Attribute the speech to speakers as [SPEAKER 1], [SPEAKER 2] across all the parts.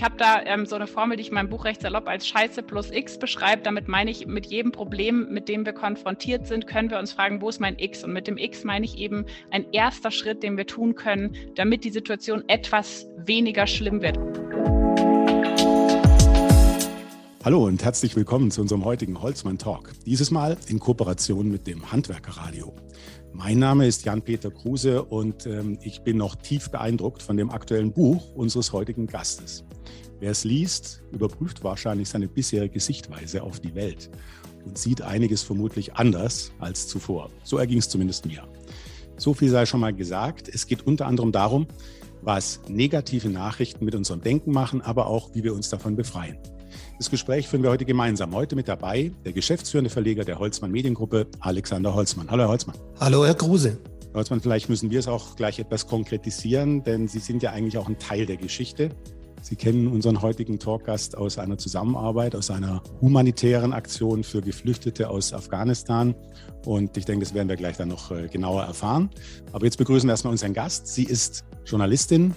[SPEAKER 1] Ich habe da ähm, so eine Formel, die ich in meinem Buch recht salopp als Scheiße plus X beschreibe. Damit meine ich, mit jedem Problem, mit dem wir konfrontiert sind, können wir uns fragen, wo ist mein X? Und mit dem X meine ich eben ein erster Schritt, den wir tun können, damit die Situation etwas weniger schlimm wird.
[SPEAKER 2] Hallo und herzlich willkommen zu unserem heutigen Holzmann Talk. Dieses Mal in Kooperation mit dem Handwerkerradio. Mein Name ist Jan-Peter Kruse und ähm, ich bin noch tief beeindruckt von dem aktuellen Buch unseres heutigen Gastes. Wer es liest, überprüft wahrscheinlich seine bisherige Sichtweise auf die Welt und sieht einiges vermutlich anders als zuvor. So erging es zumindest mir. So viel sei schon mal gesagt. Es geht unter anderem darum, was negative Nachrichten mit unserem Denken machen, aber auch, wie wir uns davon befreien. Das Gespräch führen wir heute gemeinsam. Heute mit dabei der geschäftsführende Verleger der Holzmann Mediengruppe, Alexander Holzmann. Hallo, Herr Holzmann.
[SPEAKER 3] Hallo, Herr Kruse.
[SPEAKER 2] Herr Holzmann, vielleicht müssen wir es auch gleich etwas konkretisieren, denn Sie sind ja eigentlich auch ein Teil der Geschichte. Sie kennen unseren heutigen Talkgast aus einer Zusammenarbeit, aus einer humanitären Aktion für Geflüchtete aus Afghanistan. Und ich denke, das werden wir gleich dann noch äh, genauer erfahren. Aber jetzt begrüßen wir erstmal unseren Gast. Sie ist Journalistin,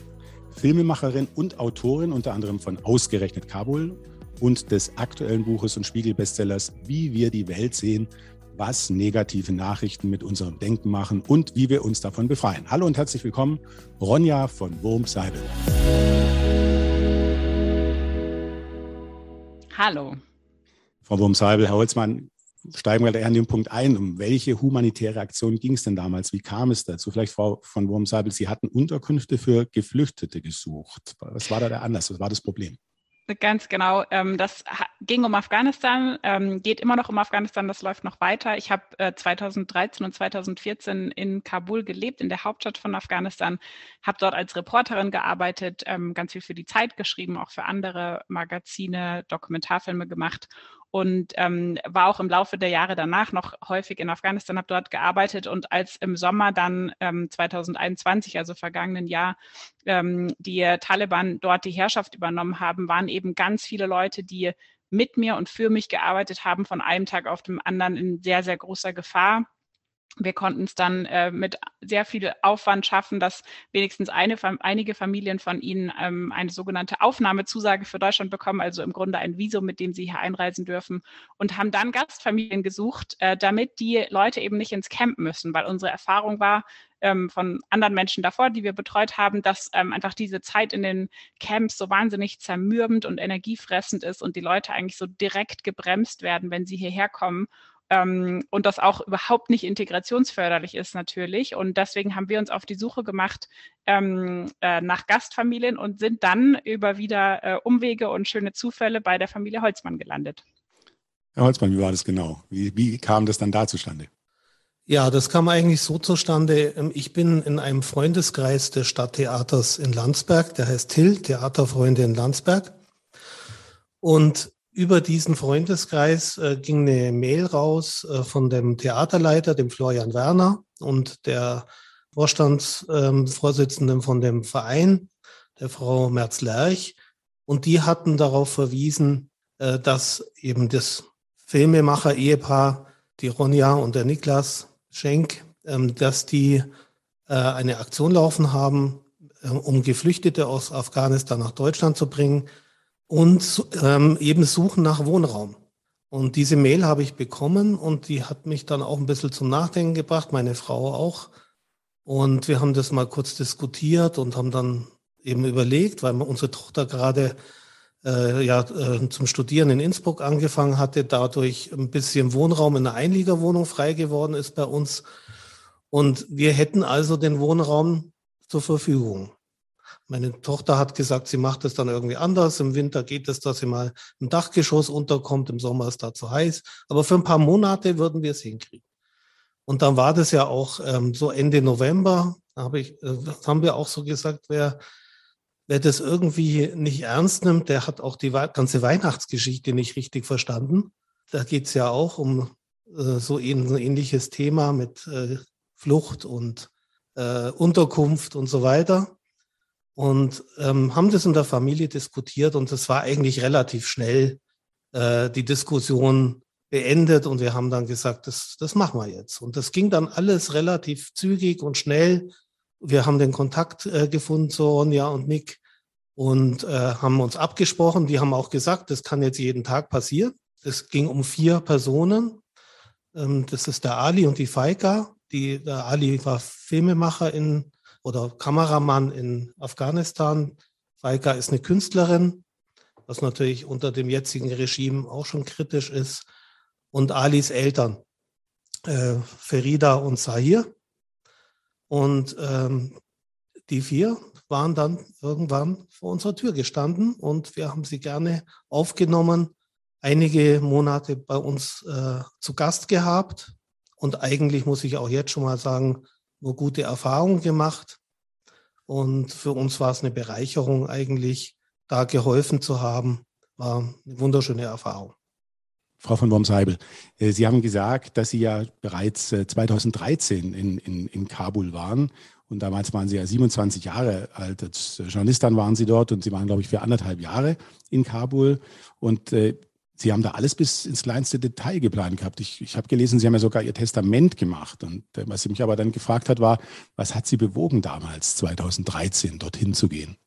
[SPEAKER 2] Filmemacherin und Autorin, unter anderem von Ausgerechnet Kabul und des aktuellen Buches und Spiegel-Bestsellers Wie wir die Welt sehen, was negative Nachrichten mit unserem Denken machen und wie wir uns davon befreien. Hallo und herzlich willkommen, Ronja von Wurmseibel.
[SPEAKER 1] Hallo.
[SPEAKER 2] Frau Wurmseibel, Herr Holzmann, steigen wir da an den Punkt ein. Um welche humanitäre Aktion ging es denn damals? Wie kam es dazu? Vielleicht, Frau von Wurmseibel, Sie hatten Unterkünfte für Geflüchtete gesucht. Was war da der Anlass? Was war das Problem?
[SPEAKER 1] Ganz genau. Ähm, das ging um Afghanistan, ähm, geht immer noch um Afghanistan, das läuft noch weiter. Ich habe 2013 äh, und 2014 in Kabul gelebt, in der Hauptstadt von Afghanistan, habe dort als Reporterin gearbeitet, ähm, ganz viel für die Zeit geschrieben, auch für andere Magazine, Dokumentarfilme gemacht und ähm, war auch im Laufe der Jahre danach noch häufig in Afghanistan, habe dort gearbeitet und als im Sommer dann ähm, 2021, also vergangenen Jahr, ähm, die Taliban dort die Herrschaft übernommen haben, waren eben ganz viele Leute, die mit mir und für mich gearbeitet haben, von einem Tag auf dem anderen in sehr, sehr großer Gefahr wir konnten es dann äh, mit sehr viel Aufwand schaffen, dass wenigstens eine, einige Familien von ihnen ähm, eine sogenannte Aufnahmezusage für Deutschland bekommen, also im Grunde ein Visum, mit dem sie hier einreisen dürfen und haben dann Gastfamilien gesucht, äh, damit die Leute eben nicht ins Camp müssen, weil unsere Erfahrung war, ähm, von anderen Menschen davor, die wir betreut haben, dass ähm, einfach diese Zeit in den Camps so wahnsinnig zermürbend und energiefressend ist und die Leute eigentlich so direkt gebremst werden, wenn sie hierher kommen ähm, und das auch überhaupt nicht integrationsförderlich ist natürlich. Und deswegen haben wir uns auf die Suche gemacht ähm, äh, nach Gastfamilien und sind dann über wieder äh, Umwege und schöne Zufälle bei der Familie Holzmann gelandet.
[SPEAKER 2] Herr Holzmann, wie war das genau? Wie, wie kam das dann da zustande?
[SPEAKER 3] Ja, das kam eigentlich so zustande. Ähm, ich bin in einem Freundeskreis des Stadttheaters in Landsberg, der heißt Till, Theaterfreunde in Landsberg. Und über diesen Freundeskreis äh, ging eine Mail raus äh, von dem Theaterleiter, dem Florian Werner und der Vorstandsvorsitzenden ähm, von dem Verein, der Frau Merz-Lerch. Und die hatten darauf verwiesen, äh, dass eben das Filmemacher-Ehepaar, die Ronja und der Niklas Schenk, ähm, dass die äh, eine Aktion laufen haben, äh, um Geflüchtete aus Afghanistan nach Deutschland zu bringen und ähm, eben suchen nach Wohnraum. Und diese Mail habe ich bekommen und die hat mich dann auch ein bisschen zum Nachdenken gebracht, meine Frau auch. Und wir haben das mal kurz diskutiert und haben dann eben überlegt, weil unsere Tochter gerade äh, ja, äh, zum Studieren in Innsbruck angefangen hatte, dadurch ein bisschen Wohnraum in einer Einliegerwohnung frei geworden ist bei uns. Und wir hätten also den Wohnraum zur Verfügung. Meine Tochter hat gesagt, sie macht es dann irgendwie anders. Im Winter geht es, dass sie mal im Dachgeschoss unterkommt. Im Sommer ist da zu heiß. Aber für ein paar Monate würden wir es hinkriegen. Und dann war das ja auch ähm, so Ende November, habe ich, äh, haben wir auch so gesagt, wer, wer das irgendwie nicht ernst nimmt, der hat auch die ganze Weihnachtsgeschichte nicht richtig verstanden. Da geht es ja auch um äh, so ein ähnliches Thema mit äh, Flucht und äh, Unterkunft und so weiter und ähm, haben das in der Familie diskutiert und es war eigentlich relativ schnell äh, die Diskussion beendet und wir haben dann gesagt, das, das machen wir jetzt. Und das ging dann alles relativ zügig und schnell. Wir haben den Kontakt äh, gefunden zu Ronja und Nick und äh, haben uns abgesprochen. Die haben auch gesagt, das kann jetzt jeden Tag passieren. Es ging um vier Personen. Ähm, das ist der Ali und die Faika. Die, der Ali war Filmemacher in oder Kameramann in Afghanistan. Faika ist eine Künstlerin, was natürlich unter dem jetzigen Regime auch schon kritisch ist. Und Alis Eltern, äh, Ferida und Sahir. Und ähm, die vier waren dann irgendwann vor unserer Tür gestanden und wir haben sie gerne aufgenommen, einige Monate bei uns äh, zu Gast gehabt und eigentlich muss ich auch jetzt schon mal sagen, nur gute Erfahrungen gemacht. Und für uns war es eine Bereicherung eigentlich, da geholfen zu haben. War eine wunderschöne Erfahrung.
[SPEAKER 2] Frau von Wormseibel, äh, Sie haben gesagt, dass Sie ja bereits 2013 äh, in, in, in Kabul waren. Und damals waren Sie ja 27 Jahre alt. Als Journalistin waren Sie dort und Sie waren, glaube ich, für anderthalb Jahre in Kabul. Und äh, Sie haben da alles bis ins kleinste Detail geplant gehabt. Ich, ich habe gelesen, Sie haben ja sogar Ihr Testament gemacht. Und äh, was Sie mich aber dann gefragt hat, war, was hat Sie bewogen damals, 2013, dorthin zu gehen?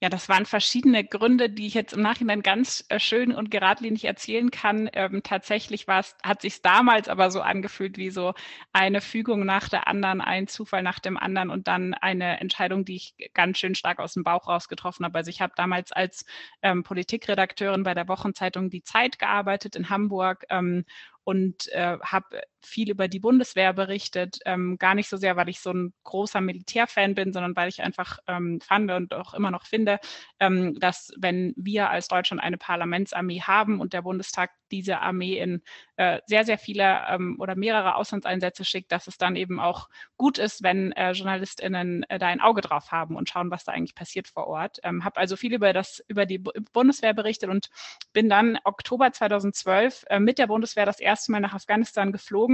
[SPEAKER 1] Ja, das waren verschiedene Gründe, die ich jetzt im Nachhinein ganz äh, schön und geradlinig erzählen kann. Ähm, tatsächlich war es, hat sich damals aber so angefühlt wie so eine Fügung nach der anderen, ein Zufall nach dem anderen und dann eine Entscheidung, die ich ganz schön stark aus dem Bauch raus getroffen habe. Also ich habe damals als ähm, Politikredakteurin bei der Wochenzeitung Die Zeit gearbeitet in Hamburg ähm, und äh, habe viel über die Bundeswehr berichtet. Ähm, gar nicht so sehr, weil ich so ein großer Militärfan bin, sondern weil ich einfach ähm, fand und auch immer noch finde, ähm, dass wenn wir als Deutschland eine Parlamentsarmee haben und der Bundestag diese Armee in äh, sehr, sehr viele ähm, oder mehrere Auslandseinsätze schickt, dass es dann eben auch gut ist, wenn äh, JournalistInnen äh, da ein Auge drauf haben und schauen, was da eigentlich passiert vor Ort. Ähm, habe also viel über das, über die Bundeswehr berichtet und bin dann Oktober 2012 äh, mit der Bundeswehr das erste Mal nach Afghanistan geflogen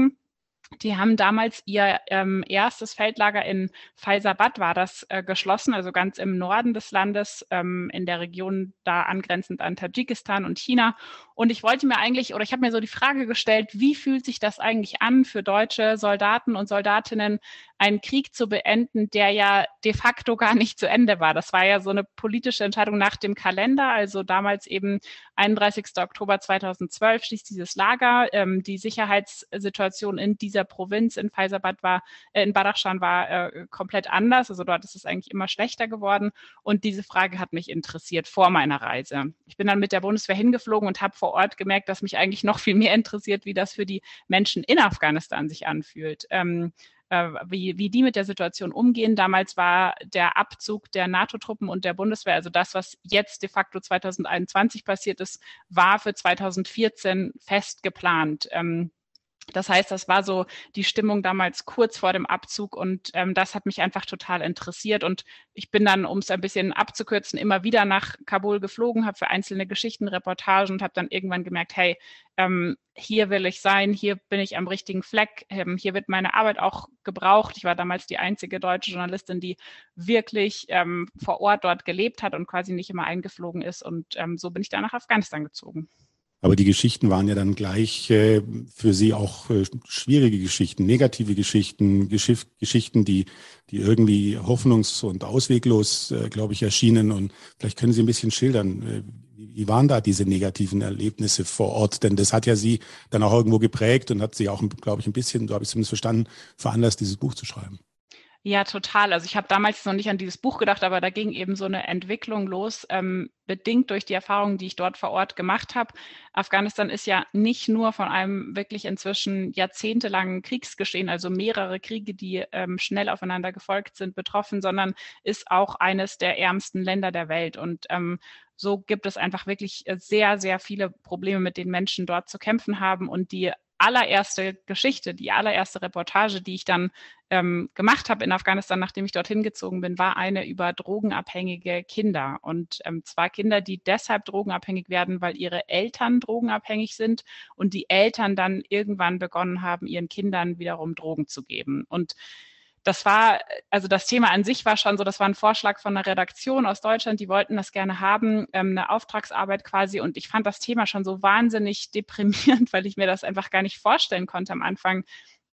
[SPEAKER 1] die haben damals ihr ähm, erstes Feldlager in Faisabad war das äh, geschlossen, also ganz im Norden des Landes, ähm, in der Region da angrenzend an Tadschikistan und China. Und ich wollte mir eigentlich, oder ich habe mir so die Frage gestellt, wie fühlt sich das eigentlich an für deutsche Soldaten und Soldatinnen, einen Krieg zu beenden, der ja de facto gar nicht zu Ende war. Das war ja so eine politische Entscheidung nach dem Kalender, also damals eben 31. Oktober 2012 schließt dieses Lager. Ähm, die Sicherheitssituation in dieser Provinz in Faisabad war, äh, in Badachshan war äh, komplett anders. Also dort ist es eigentlich immer schlechter geworden. Und diese Frage hat mich interessiert vor meiner Reise. Ich bin dann mit der Bundeswehr hingeflogen und habe vor Ort gemerkt, dass mich eigentlich noch viel mehr interessiert, wie das für die Menschen in Afghanistan sich anfühlt. Ähm, äh, wie, wie die mit der Situation umgehen. Damals war der Abzug der NATO-Truppen und der Bundeswehr, also das, was jetzt de facto 2021 passiert ist, war für 2014 fest geplant. Ähm, das heißt, das war so die Stimmung damals kurz vor dem Abzug und ähm, das hat mich einfach total interessiert. Und ich bin dann, um es ein bisschen abzukürzen, immer wieder nach Kabul geflogen, habe für einzelne Geschichten Reportagen und habe dann irgendwann gemerkt, hey, ähm, hier will ich sein, hier bin ich am richtigen Fleck, ähm, hier wird meine Arbeit auch gebraucht. Ich war damals die einzige deutsche Journalistin, die wirklich ähm, vor Ort dort gelebt hat und quasi nicht immer eingeflogen ist. Und ähm, so bin ich dann nach Afghanistan gezogen.
[SPEAKER 2] Aber die Geschichten waren ja dann gleich äh, für Sie auch äh, schwierige Geschichten, negative Geschichten, Geschiff Geschichten, die, die irgendwie hoffnungs- und ausweglos, äh, glaube ich, erschienen. Und vielleicht können Sie ein bisschen schildern, äh, wie waren da diese negativen Erlebnisse vor Ort? Denn das hat ja Sie dann auch irgendwo geprägt und hat Sie auch, glaube ich, ein bisschen, so habe ich es zumindest verstanden, veranlasst, dieses Buch zu schreiben.
[SPEAKER 1] Ja, total. Also ich habe damals noch nicht an dieses Buch gedacht, aber da ging eben so eine Entwicklung los, ähm, bedingt durch die Erfahrungen, die ich dort vor Ort gemacht habe. Afghanistan ist ja nicht nur von einem wirklich inzwischen jahrzehntelangen Kriegsgeschehen, also mehrere Kriege, die ähm, schnell aufeinander gefolgt sind, betroffen, sondern ist auch eines der ärmsten Länder der Welt. Und ähm, so gibt es einfach wirklich äh, sehr, sehr viele Probleme, mit denen Menschen dort zu kämpfen haben und die allererste Geschichte, die allererste Reportage, die ich dann ähm, gemacht habe in Afghanistan, nachdem ich dorthin gezogen bin, war eine über drogenabhängige Kinder. Und ähm, zwar Kinder, die deshalb drogenabhängig werden, weil ihre Eltern drogenabhängig sind und die Eltern dann irgendwann begonnen haben, ihren Kindern wiederum Drogen zu geben. Und das war, also das Thema an sich war schon so, das war ein Vorschlag von einer Redaktion aus Deutschland, die wollten das gerne haben, ähm, eine Auftragsarbeit quasi. Und ich fand das Thema schon so wahnsinnig deprimierend, weil ich mir das einfach gar nicht vorstellen konnte am Anfang,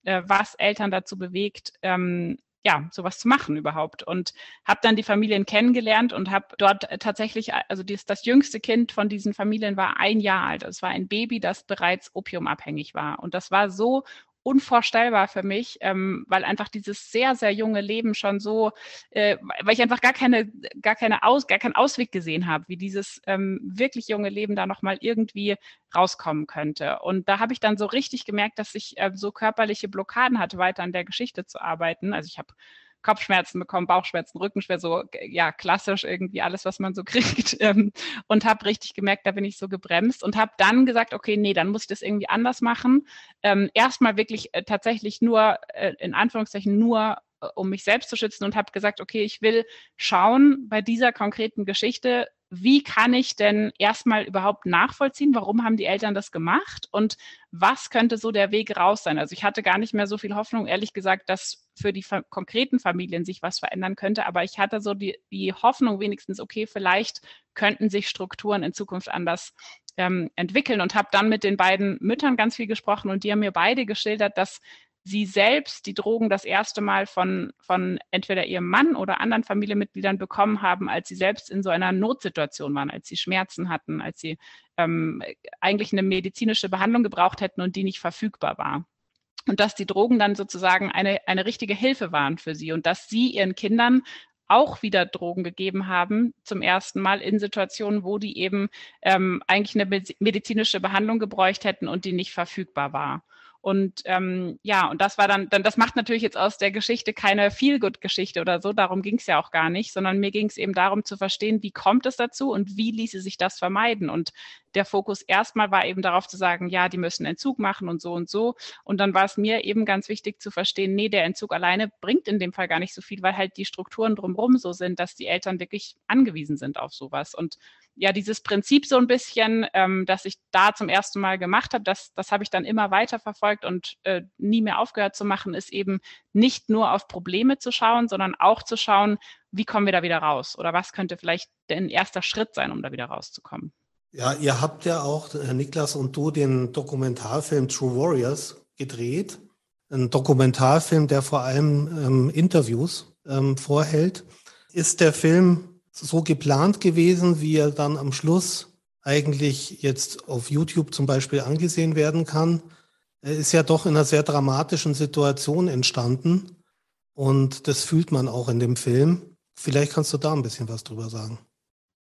[SPEAKER 1] äh, was Eltern dazu bewegt, ähm, ja, sowas zu machen überhaupt. Und habe dann die Familien kennengelernt und habe dort tatsächlich, also das, das jüngste Kind von diesen Familien war ein Jahr alt. Es war ein Baby, das bereits opiumabhängig war. Und das war so unvorstellbar für mich, ähm, weil einfach dieses sehr, sehr junge Leben schon so, äh, weil ich einfach gar keine, gar keine Aus, gar keinen Ausweg gesehen habe, wie dieses ähm, wirklich junge Leben da nochmal irgendwie rauskommen könnte. Und da habe ich dann so richtig gemerkt, dass ich äh, so körperliche Blockaden hatte, weiter an der Geschichte zu arbeiten. Also ich habe Kopfschmerzen bekommen, Bauchschmerzen, Rückenschmerzen, so ja klassisch irgendwie alles, was man so kriegt. Ähm, und habe richtig gemerkt, da bin ich so gebremst und habe dann gesagt, okay, nee, dann muss ich das irgendwie anders machen. Ähm, Erstmal wirklich äh, tatsächlich nur, äh, in Anführungszeichen, nur um mich selbst zu schützen und habe gesagt, okay, ich will schauen bei dieser konkreten Geschichte, wie kann ich denn erstmal überhaupt nachvollziehen, warum haben die Eltern das gemacht und was könnte so der Weg raus sein? Also ich hatte gar nicht mehr so viel Hoffnung, ehrlich gesagt, dass für die konkreten Familien sich was verändern könnte, aber ich hatte so die, die Hoffnung wenigstens, okay, vielleicht könnten sich Strukturen in Zukunft anders ähm, entwickeln und habe dann mit den beiden Müttern ganz viel gesprochen und die haben mir beide geschildert, dass sie selbst die Drogen das erste Mal von, von entweder ihrem Mann oder anderen Familienmitgliedern bekommen haben, als sie selbst in so einer Notsituation waren, als sie Schmerzen hatten, als sie ähm, eigentlich eine medizinische Behandlung gebraucht hätten und die nicht verfügbar war. Und dass die Drogen dann sozusagen eine, eine richtige Hilfe waren für sie und dass sie ihren Kindern auch wieder Drogen gegeben haben, zum ersten Mal in Situationen, wo die eben ähm, eigentlich eine medizinische Behandlung gebräucht hätten und die nicht verfügbar war. Und ähm, ja, und das war dann, dann, das macht natürlich jetzt aus der Geschichte keine Feel-Good-Geschichte oder so, darum ging es ja auch gar nicht, sondern mir ging es eben darum zu verstehen, wie kommt es dazu und wie ließe sich das vermeiden. Und der Fokus erstmal war eben darauf zu sagen, ja, die müssen Entzug machen und so und so. Und dann war es mir eben ganz wichtig zu verstehen, nee, der Entzug alleine bringt in dem Fall gar nicht so viel, weil halt die Strukturen drumherum so sind, dass die Eltern wirklich angewiesen sind auf sowas. Und ja, dieses Prinzip so ein bisschen, ähm, das ich da zum ersten Mal gemacht habe, das, das habe ich dann immer weiter verfolgt und äh, nie mehr aufgehört zu machen, ist eben nicht nur auf Probleme zu schauen, sondern auch zu schauen, wie kommen wir da wieder raus oder was könnte vielleicht ein erster Schritt sein, um da wieder rauszukommen.
[SPEAKER 3] Ja, ihr habt ja auch, Herr Niklas und du, den Dokumentarfilm True Warriors gedreht. Ein Dokumentarfilm, der vor allem ähm, Interviews ähm, vorhält. Ist der Film so geplant gewesen, wie er dann am Schluss eigentlich jetzt auf YouTube zum Beispiel angesehen werden kann? Er ist ja doch in einer sehr dramatischen Situation entstanden und das fühlt man auch in dem Film. Vielleicht kannst du da ein bisschen was drüber sagen.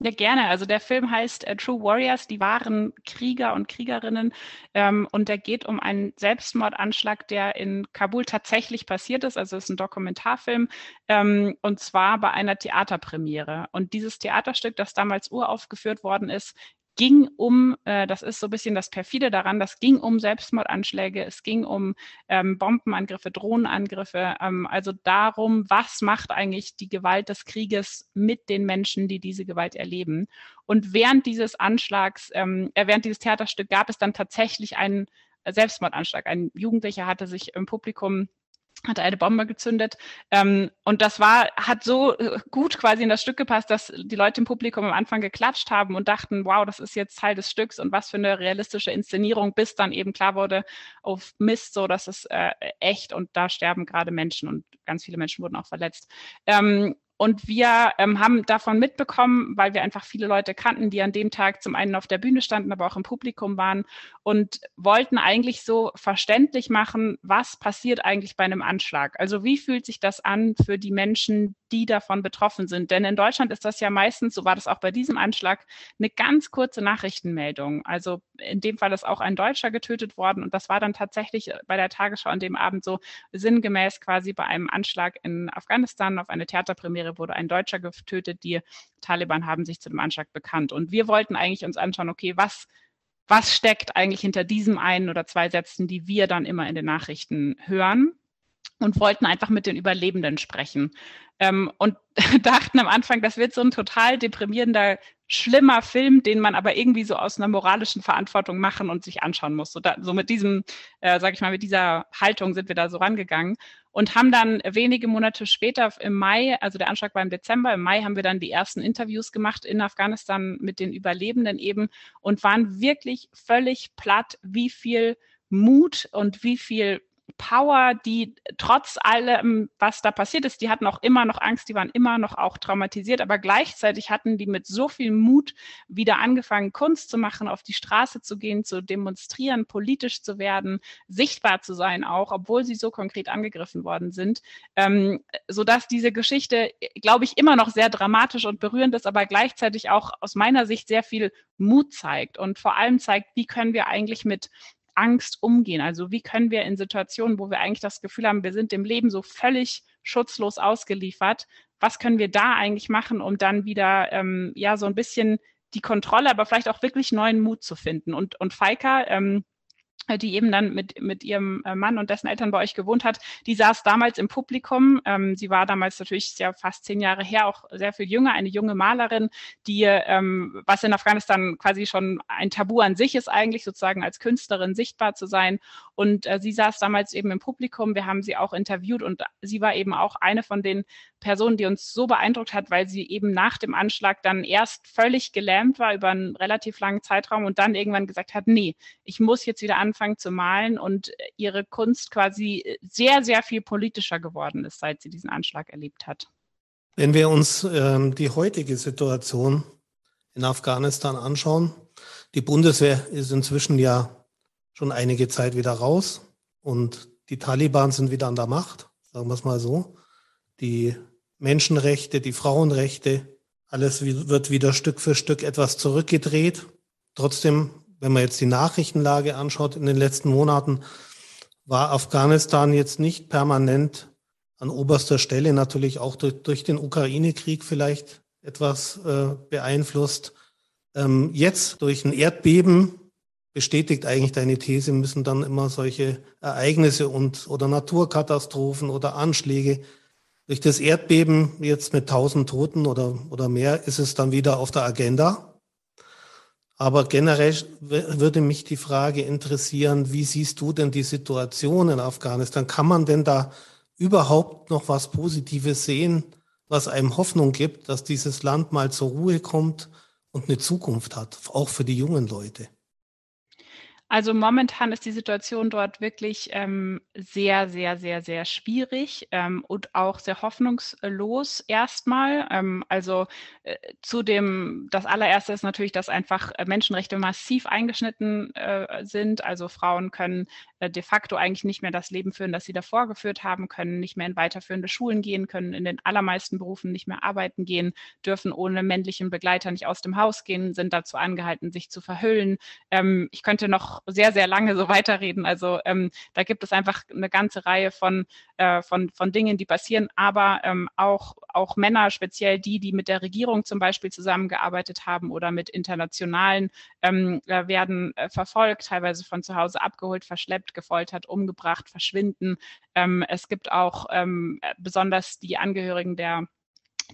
[SPEAKER 1] Ja, gerne. Also der Film heißt äh, True Warriors, die wahren Krieger und Kriegerinnen. Ähm, und der geht um einen Selbstmordanschlag, der in Kabul tatsächlich passiert ist. Also es ist ein Dokumentarfilm ähm, und zwar bei einer Theaterpremiere. Und dieses Theaterstück, das damals uraufgeführt worden ist, ging um, äh, das ist so ein bisschen das perfide daran, das ging um Selbstmordanschläge, es ging um ähm, Bombenangriffe, Drohnenangriffe, ähm, also darum, was macht eigentlich die Gewalt des Krieges mit den Menschen, die diese Gewalt erleben. Und während dieses Anschlags, ähm, äh, während dieses Theaterstück gab es dann tatsächlich einen Selbstmordanschlag. Ein Jugendlicher hatte sich im Publikum hat eine Bombe gezündet. Ähm, und das war, hat so äh, gut quasi in das Stück gepasst, dass die Leute im Publikum am Anfang geklatscht haben und dachten, wow, das ist jetzt Teil des Stücks und was für eine realistische Inszenierung, bis dann eben klar wurde, auf Mist, so, das ist äh, echt und da sterben gerade Menschen und ganz viele Menschen wurden auch verletzt. Ähm, und wir ähm, haben davon mitbekommen, weil wir einfach viele Leute kannten, die an dem Tag zum einen auf der Bühne standen, aber auch im Publikum waren und wollten eigentlich so verständlich machen, was passiert eigentlich bei einem Anschlag. Also wie fühlt sich das an für die Menschen, die davon betroffen sind. Denn in Deutschland ist das ja meistens, so war das auch bei diesem Anschlag, eine ganz kurze Nachrichtenmeldung. Also in dem Fall ist auch ein Deutscher getötet worden und das war dann tatsächlich bei der Tagesschau an dem Abend so sinngemäß quasi bei einem Anschlag in Afghanistan auf eine Theaterpremiere wurde ein Deutscher getötet. Die Taliban haben sich zu dem Anschlag bekannt. Und wir wollten eigentlich uns anschauen, okay, was was steckt eigentlich hinter diesem einen oder zwei Sätzen, die wir dann immer in den Nachrichten hören? Und wollten einfach mit den Überlebenden sprechen. Ähm, und dachten am Anfang, das wird so ein total deprimierender, schlimmer Film, den man aber irgendwie so aus einer moralischen Verantwortung machen und sich anschauen muss. So, da, so mit diesem, äh, sage ich mal, mit dieser Haltung sind wir da so rangegangen und haben dann wenige Monate später im Mai, also der Anschlag war im Dezember, im Mai haben wir dann die ersten Interviews gemacht in Afghanistan mit den Überlebenden eben und waren wirklich völlig platt, wie viel Mut und wie viel Power, die trotz allem, was da passiert ist, die hatten auch immer noch Angst, die waren immer noch auch traumatisiert, aber gleichzeitig hatten die mit so viel Mut wieder angefangen, Kunst zu machen, auf die Straße zu gehen, zu demonstrieren, politisch zu werden, sichtbar zu sein auch, obwohl sie so konkret angegriffen worden sind, ähm, sodass diese Geschichte, glaube ich, immer noch sehr dramatisch und berührend ist, aber gleichzeitig auch aus meiner Sicht sehr viel Mut zeigt. Und vor allem zeigt, wie können wir eigentlich mit Angst umgehen? Also wie können wir in Situationen, wo wir eigentlich das Gefühl haben, wir sind dem Leben so völlig schutzlos ausgeliefert, was können wir da eigentlich machen, um dann wieder ähm, ja so ein bisschen die Kontrolle, aber vielleicht auch wirklich neuen Mut zu finden? Und, und Faika, ähm, die eben dann mit, mit ihrem äh, Mann und dessen Eltern bei euch gewohnt hat, die saß damals im Publikum. Ähm, sie war damals natürlich ja fast zehn Jahre her, auch sehr viel jünger, eine junge Malerin, die, ähm, was in Afghanistan quasi schon ein Tabu an sich ist, eigentlich sozusagen als Künstlerin sichtbar zu sein. Und äh, sie saß damals eben im Publikum. Wir haben sie auch interviewt und sie war eben auch eine von den Person, die uns so beeindruckt hat, weil sie eben nach dem Anschlag dann erst völlig gelähmt war über einen relativ langen Zeitraum und dann irgendwann gesagt hat, nee, ich muss jetzt wieder anfangen zu malen und ihre Kunst quasi sehr, sehr viel politischer geworden ist, seit sie diesen Anschlag erlebt hat.
[SPEAKER 3] Wenn wir uns ähm, die heutige Situation in Afghanistan anschauen, die Bundeswehr ist inzwischen ja schon einige Zeit wieder raus und die Taliban sind wieder an der Macht, sagen wir es mal so. Die Menschenrechte, die Frauenrechte, alles wird wieder Stück für Stück etwas zurückgedreht. Trotzdem, wenn man jetzt die Nachrichtenlage anschaut in den letzten Monaten, war Afghanistan jetzt nicht permanent an oberster Stelle, natürlich auch durch, durch den Ukraine-Krieg vielleicht etwas äh, beeinflusst. Ähm, jetzt durch ein Erdbeben bestätigt eigentlich deine These, müssen dann immer solche Ereignisse und oder Naturkatastrophen oder Anschläge durch das Erdbeben jetzt mit 1000 Toten oder, oder mehr ist es dann wieder auf der Agenda. Aber generell würde mich die Frage interessieren, wie siehst du denn die Situation in Afghanistan? Kann man denn da überhaupt noch was Positives sehen, was einem Hoffnung gibt, dass dieses Land mal zur Ruhe kommt und eine Zukunft hat, auch für die jungen Leute?
[SPEAKER 1] Also momentan ist die Situation dort wirklich ähm, sehr, sehr, sehr, sehr schwierig ähm, und auch sehr hoffnungslos erstmal. Ähm, also äh, zu dem, das allererste ist natürlich, dass einfach äh, Menschenrechte massiv eingeschnitten äh, sind. Also Frauen können äh, de facto eigentlich nicht mehr das Leben führen, das sie davor geführt haben, können nicht mehr in weiterführende Schulen gehen, können in den allermeisten Berufen nicht mehr arbeiten gehen, dürfen ohne männlichen Begleiter nicht aus dem Haus gehen, sind dazu angehalten, sich zu verhüllen. Ähm, ich könnte noch sehr, sehr lange so weiterreden. Also ähm, da gibt es einfach eine ganze Reihe von, äh, von, von Dingen, die passieren, aber ähm, auch, auch Männer, speziell die, die mit der Regierung zum Beispiel zusammengearbeitet haben oder mit internationalen, ähm, äh, werden äh, verfolgt, teilweise von zu Hause abgeholt, verschleppt, gefoltert, umgebracht, verschwinden. Ähm, es gibt auch ähm, besonders die Angehörigen der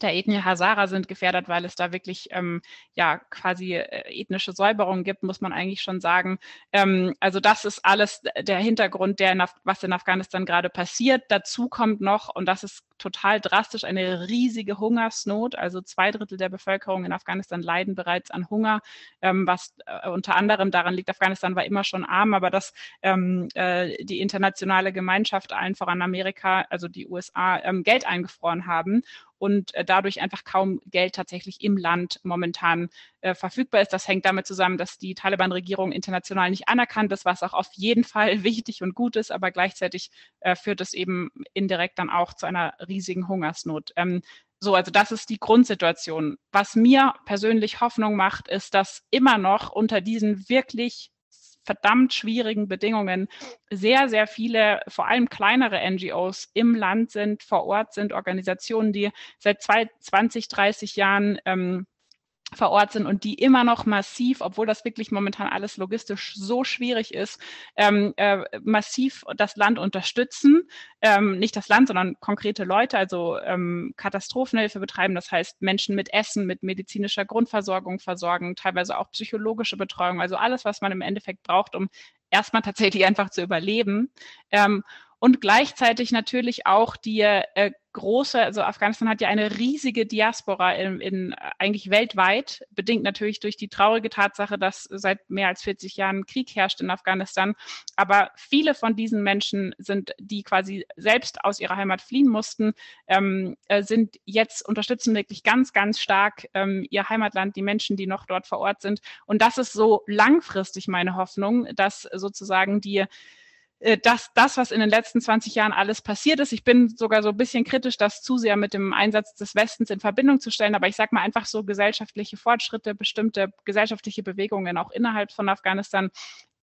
[SPEAKER 1] der Ethnie Hazara sind gefährdet, weil es da wirklich ähm, ja quasi äh, ethnische Säuberung gibt, muss man eigentlich schon sagen. Ähm, also das ist alles der Hintergrund, der in was in Afghanistan gerade passiert. Dazu kommt noch, und das ist total drastisch, eine riesige Hungersnot. Also zwei Drittel der Bevölkerung in Afghanistan leiden bereits an Hunger, ähm, was äh, unter anderem daran liegt, Afghanistan war immer schon arm, aber dass ähm, äh, die internationale Gemeinschaft, allen voran Amerika, also die USA, ähm, Geld eingefroren haben und äh, dadurch einfach kaum Geld tatsächlich im Land momentan äh, verfügbar ist. Das hängt damit zusammen, dass die Taliban-Regierung international nicht anerkannt ist, was auch auf jeden Fall wichtig und gut ist, aber gleichzeitig äh, führt es eben indirekt dann auch zu einer riesigen Hungersnot. Ähm, so, also das ist die Grundsituation. Was mir persönlich Hoffnung macht, ist, dass immer noch unter diesen wirklich verdammt schwierigen Bedingungen sehr, sehr viele, vor allem kleinere NGOs im Land sind, vor Ort sind, Organisationen, die seit zwei, 20, 30 Jahren ähm, vor Ort sind und die immer noch massiv, obwohl das wirklich momentan alles logistisch so schwierig ist, ähm, äh, massiv das Land unterstützen. Ähm, nicht das Land, sondern konkrete Leute, also ähm, Katastrophenhilfe betreiben, das heißt Menschen mit Essen, mit medizinischer Grundversorgung versorgen, teilweise auch psychologische Betreuung, also alles, was man im Endeffekt braucht, um erstmal tatsächlich einfach zu überleben. Ähm, und gleichzeitig natürlich auch die äh, große, also Afghanistan hat ja eine riesige Diaspora in, in eigentlich weltweit, bedingt natürlich durch die traurige Tatsache, dass seit mehr als 40 Jahren Krieg herrscht in Afghanistan. Aber viele von diesen Menschen sind, die quasi selbst aus ihrer Heimat fliehen mussten, ähm, äh, sind jetzt unterstützen wirklich ganz, ganz stark ähm, ihr Heimatland, die Menschen, die noch dort vor Ort sind. Und das ist so langfristig meine Hoffnung, dass sozusagen die äh, dass das, was in den letzten 20 Jahren alles passiert ist, ich bin sogar so ein bisschen kritisch, das zu sehr mit dem Einsatz des Westens in Verbindung zu stellen, aber ich sage mal einfach so gesellschaftliche Fortschritte, bestimmte gesellschaftliche Bewegungen auch innerhalb von Afghanistan,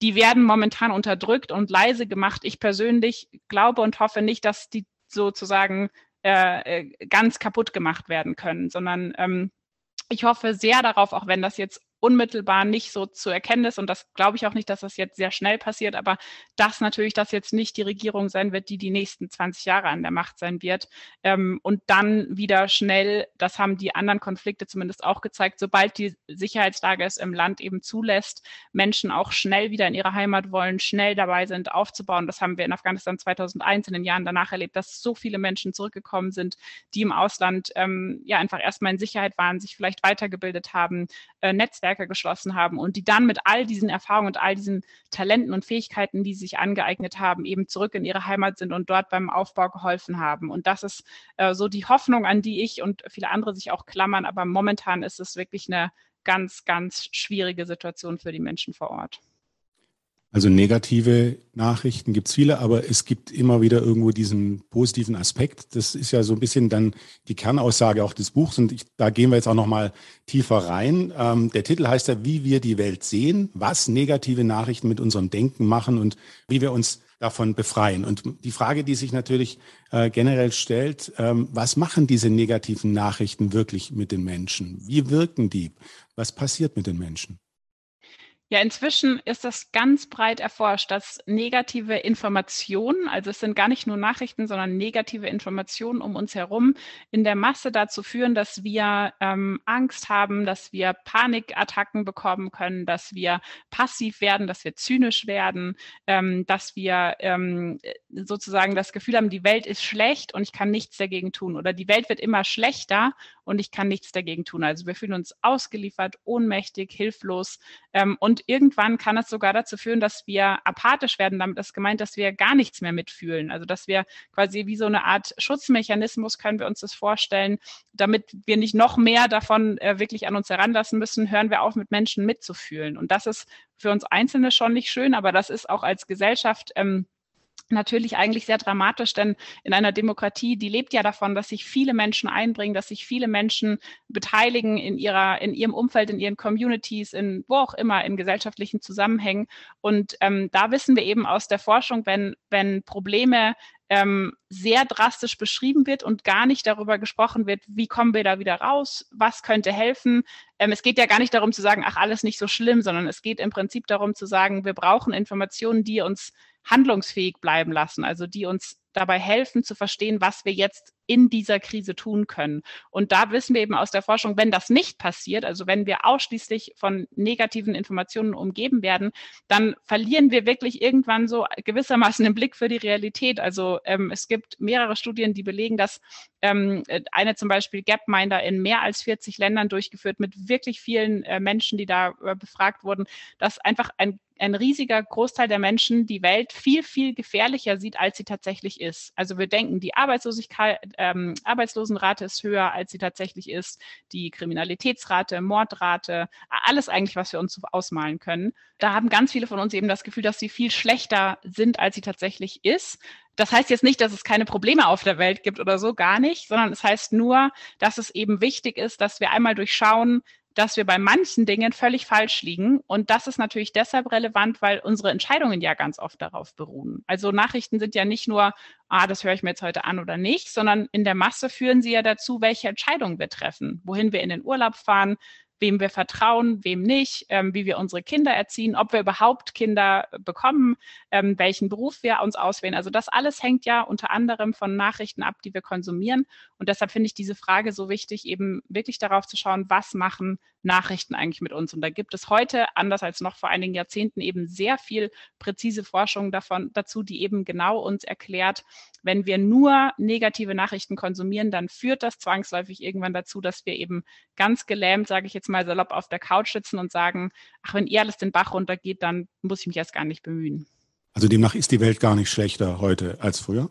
[SPEAKER 1] die werden momentan unterdrückt und leise gemacht. Ich persönlich glaube und hoffe nicht, dass die sozusagen äh, äh ganz kaputt gemacht werden können, sondern ähm, ich hoffe sehr darauf, auch wenn das jetzt unmittelbar nicht so zu erkennen ist. Und das glaube ich auch nicht, dass das jetzt sehr schnell passiert, aber dass natürlich das jetzt nicht die Regierung sein wird, die die nächsten 20 Jahre an der Macht sein wird. Ähm, und dann wieder schnell, das haben die anderen Konflikte zumindest auch gezeigt, sobald die Sicherheitslage es im Land eben zulässt, Menschen auch schnell wieder in ihre Heimat wollen, schnell dabei sind, aufzubauen. Das haben wir in Afghanistan 2001 in den Jahren danach erlebt, dass so viele Menschen zurückgekommen sind, die im Ausland ähm, ja einfach erstmal in Sicherheit waren, sich vielleicht weitergebildet haben, äh, Netzwerke Netzwerke geschlossen haben und die dann mit all diesen Erfahrungen und all diesen Talenten und Fähigkeiten, die sie sich angeeignet haben, eben zurück in ihre Heimat sind und dort beim Aufbau geholfen haben. Und das ist äh, so die Hoffnung, an die ich und viele andere sich auch klammern. Aber momentan ist es wirklich eine ganz, ganz schwierige Situation für die Menschen vor Ort.
[SPEAKER 2] Also negative Nachrichten gibt es viele, aber es gibt immer wieder irgendwo diesen positiven Aspekt. Das ist ja so ein bisschen dann die Kernaussage auch des Buchs und ich, da gehen wir jetzt auch noch mal tiefer rein. Ähm, der Titel heißt ja, wie wir die Welt sehen, was negative Nachrichten mit unserem Denken machen und wie wir uns davon befreien. Und die Frage, die sich natürlich äh, generell stellt, ähm, was machen diese negativen Nachrichten wirklich mit den Menschen? Wie wirken die? Was passiert mit den Menschen?
[SPEAKER 1] Ja, inzwischen ist das ganz breit erforscht, dass negative Informationen, also es sind gar nicht nur Nachrichten, sondern negative Informationen um uns herum in der Masse dazu führen, dass wir ähm, Angst haben, dass wir Panikattacken bekommen können, dass wir passiv werden, dass wir zynisch werden, ähm, dass wir ähm, sozusagen das Gefühl haben, die Welt ist schlecht und ich kann nichts dagegen tun oder die Welt wird immer schlechter und ich kann nichts dagegen tun. Also wir fühlen uns ausgeliefert, ohnmächtig, hilflos ähm, und irgendwann kann es sogar dazu führen, dass wir apathisch werden. Damit ist gemeint, dass wir gar nichts mehr mitfühlen. Also dass wir quasi wie so eine Art Schutzmechanismus, können wir uns das vorstellen, damit wir nicht noch mehr davon äh, wirklich an uns heranlassen müssen, hören wir auf, mit Menschen mitzufühlen. Und das ist für uns Einzelne schon nicht schön, aber das ist auch als Gesellschaft ähm, natürlich eigentlich sehr dramatisch, denn in einer Demokratie, die lebt ja davon, dass sich viele Menschen einbringen, dass sich viele Menschen beteiligen in ihrer, in ihrem Umfeld, in ihren Communities, in wo auch immer, in gesellschaftlichen Zusammenhängen. Und ähm, da wissen wir eben aus der Forschung, wenn, wenn Probleme ähm, sehr drastisch beschrieben wird und gar nicht darüber gesprochen wird, wie kommen wir da wieder raus, was könnte helfen. Ähm, es geht ja gar nicht darum zu sagen, ach, alles nicht so schlimm, sondern es geht im Prinzip darum zu sagen, wir brauchen Informationen, die uns handlungsfähig bleiben lassen, also die uns dabei helfen zu verstehen, was wir jetzt in dieser Krise tun können. Und da wissen wir eben aus der Forschung, wenn das nicht passiert, also wenn wir ausschließlich von negativen Informationen umgeben werden, dann verlieren wir wirklich irgendwann so gewissermaßen den Blick für die Realität. Also ähm, es gibt mehrere Studien, die belegen, dass ähm, eine zum Beispiel Gapminder in mehr als 40 Ländern durchgeführt mit wirklich vielen äh, Menschen, die da äh, befragt wurden, dass einfach ein ein riesiger Großteil der Menschen die Welt viel, viel gefährlicher sieht, als sie tatsächlich ist. Also wir denken, die Arbeitslosigkeit, ähm, Arbeitslosenrate ist höher, als sie tatsächlich ist, die Kriminalitätsrate, Mordrate, alles eigentlich, was wir uns ausmalen können. Da haben ganz viele von uns eben das Gefühl, dass sie viel schlechter sind, als sie tatsächlich ist. Das heißt jetzt nicht, dass es keine Probleme auf der Welt gibt oder so, gar nicht, sondern es heißt nur, dass es eben wichtig ist, dass wir einmal durchschauen, dass wir bei manchen Dingen völlig falsch liegen. Und das ist natürlich deshalb relevant, weil unsere Entscheidungen ja ganz oft darauf beruhen. Also Nachrichten sind ja nicht nur, ah, das höre ich mir jetzt heute an oder nicht, sondern in der Masse führen sie ja dazu, welche Entscheidungen wir treffen, wohin wir in den Urlaub fahren, wem wir vertrauen, wem nicht, ähm, wie wir unsere Kinder erziehen, ob wir überhaupt Kinder bekommen, ähm, welchen Beruf wir uns auswählen. Also das alles hängt ja unter anderem von Nachrichten ab, die wir konsumieren. Und deshalb finde ich diese Frage so wichtig, eben wirklich darauf zu schauen, was machen Nachrichten eigentlich mit uns. Und da gibt es heute, anders als noch vor einigen Jahrzehnten, eben sehr viel präzise Forschung davon, dazu, die eben genau uns erklärt, wenn wir nur negative Nachrichten konsumieren, dann führt das zwangsläufig irgendwann dazu, dass wir eben ganz gelähmt, sage ich jetzt mal salopp, auf der Couch sitzen und sagen, ach, wenn ihr alles den Bach runtergeht, dann muss ich mich erst gar nicht bemühen.
[SPEAKER 2] Also demnach ist die Welt gar nicht schlechter heute als früher?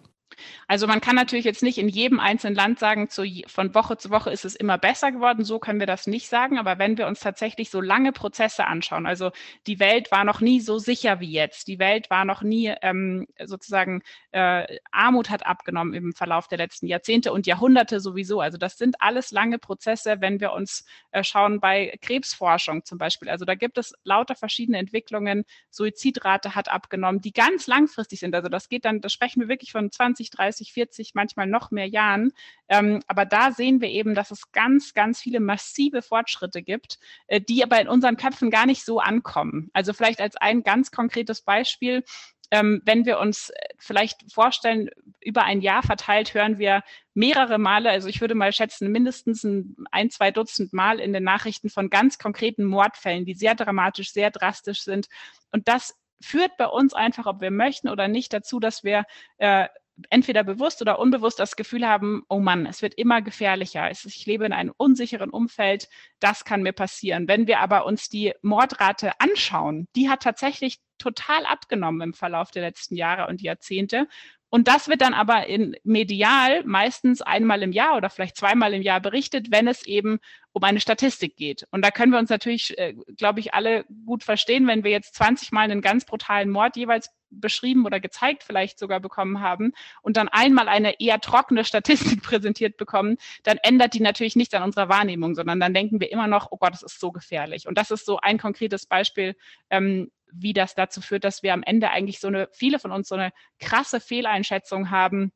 [SPEAKER 1] Also man kann natürlich jetzt nicht in jedem einzelnen Land sagen, zu, von Woche zu Woche ist es immer besser geworden. So können wir das nicht sagen. Aber wenn wir uns tatsächlich so lange Prozesse anschauen, also die Welt war noch nie so sicher wie jetzt. Die Welt war noch nie ähm, sozusagen, äh, Armut hat abgenommen im Verlauf der letzten Jahrzehnte und Jahrhunderte sowieso. Also das sind alles lange Prozesse, wenn wir uns äh, schauen bei Krebsforschung zum Beispiel. Also da gibt es lauter verschiedene Entwicklungen. Suizidrate hat abgenommen, die ganz langfristig sind. Also das geht dann, da sprechen wir wirklich von 20 20, 30, 40, manchmal noch mehr Jahren. Ähm, aber da sehen wir eben, dass es ganz, ganz viele massive Fortschritte gibt, äh, die aber in unseren Köpfen gar nicht so ankommen. Also vielleicht als ein ganz konkretes Beispiel. Ähm, wenn wir uns äh, vielleicht vorstellen, über ein Jahr verteilt hören wir mehrere Male, also ich würde mal schätzen, mindestens ein, ein, zwei Dutzend Mal in den Nachrichten von ganz konkreten Mordfällen, die sehr dramatisch, sehr drastisch sind. Und das führt bei uns einfach, ob wir möchten oder nicht, dazu, dass wir äh, entweder bewusst oder unbewusst das Gefühl haben, oh Mann, es wird immer gefährlicher. Ich lebe in einem unsicheren Umfeld, das kann mir passieren. Wenn wir aber uns die Mordrate anschauen, die hat tatsächlich total abgenommen im Verlauf der letzten Jahre und Jahrzehnte. Und das wird dann aber in medial meistens einmal im Jahr oder vielleicht zweimal im Jahr berichtet, wenn es eben um eine Statistik geht. Und da können wir uns natürlich, äh, glaube ich, alle gut verstehen, wenn wir jetzt 20 Mal einen ganz brutalen Mord jeweils beschrieben oder gezeigt vielleicht sogar bekommen haben und dann einmal eine eher trockene Statistik präsentiert bekommen, dann ändert die natürlich nichts an unserer Wahrnehmung, sondern dann denken wir immer noch, oh Gott, das ist so gefährlich. Und das ist so ein konkretes Beispiel, ähm, wie das dazu führt, dass wir am Ende eigentlich so eine, viele von uns so eine krasse Fehleinschätzung haben,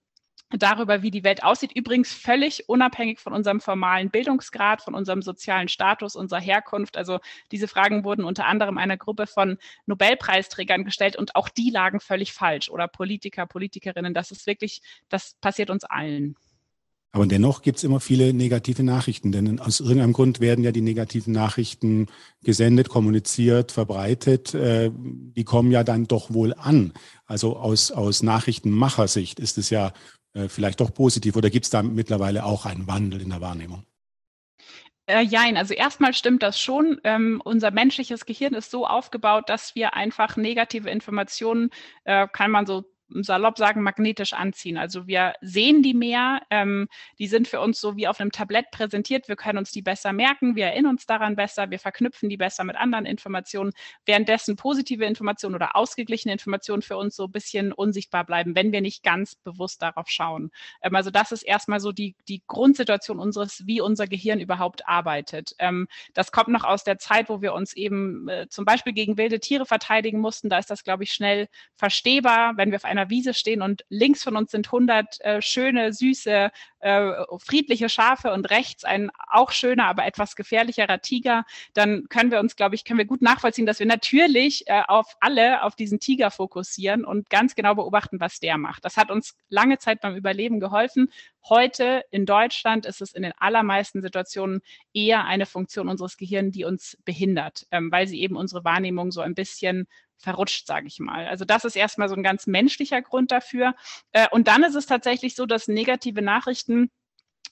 [SPEAKER 1] darüber, wie die Welt aussieht. Übrigens völlig unabhängig von unserem formalen Bildungsgrad, von unserem sozialen Status, unserer Herkunft. Also diese Fragen wurden unter anderem einer Gruppe von Nobelpreisträgern gestellt und auch die lagen völlig falsch oder Politiker, Politikerinnen. Das ist wirklich, das passiert uns allen.
[SPEAKER 2] Aber dennoch gibt es immer viele negative Nachrichten, denn aus irgendeinem Grund werden ja die negativen Nachrichten gesendet, kommuniziert, verbreitet. Äh, die kommen ja dann doch wohl an. Also aus, aus Nachrichtenmachersicht ist es ja äh, vielleicht doch positiv oder gibt es da mittlerweile auch einen Wandel in der Wahrnehmung?
[SPEAKER 1] Äh, jein, also erstmal stimmt das schon. Ähm, unser menschliches Gehirn ist so aufgebaut, dass wir einfach negative Informationen, äh, kann man so salopp sagen, magnetisch anziehen. Also wir sehen die mehr, ähm, die sind für uns so wie auf einem Tablett präsentiert, wir können uns die besser merken, wir erinnern uns daran besser, wir verknüpfen die besser mit anderen Informationen, währenddessen positive Informationen oder ausgeglichene Informationen für uns so ein bisschen unsichtbar bleiben, wenn wir nicht ganz bewusst darauf schauen. Ähm, also das ist erstmal so die, die Grundsituation unseres, wie unser Gehirn überhaupt arbeitet. Ähm, das kommt noch aus der Zeit, wo wir uns eben äh, zum Beispiel gegen wilde Tiere verteidigen mussten. Da ist das, glaube ich, schnell verstehbar, wenn wir auf einer einer Wiese stehen und links von uns sind 100 äh, schöne, süße, äh, friedliche Schafe und rechts ein auch schöner, aber etwas gefährlicherer Tiger, dann können wir uns, glaube ich, können wir gut nachvollziehen, dass wir natürlich äh, auf alle, auf diesen Tiger fokussieren und ganz genau beobachten, was der macht. Das hat uns lange Zeit beim Überleben geholfen. Heute in Deutschland ist es in den allermeisten Situationen eher eine Funktion unseres Gehirns, die uns behindert, ähm, weil sie eben unsere Wahrnehmung so ein bisschen verrutscht, sage ich mal. Also das ist erstmal so ein ganz menschlicher Grund dafür. Äh, und dann ist es tatsächlich so, dass negative Nachrichten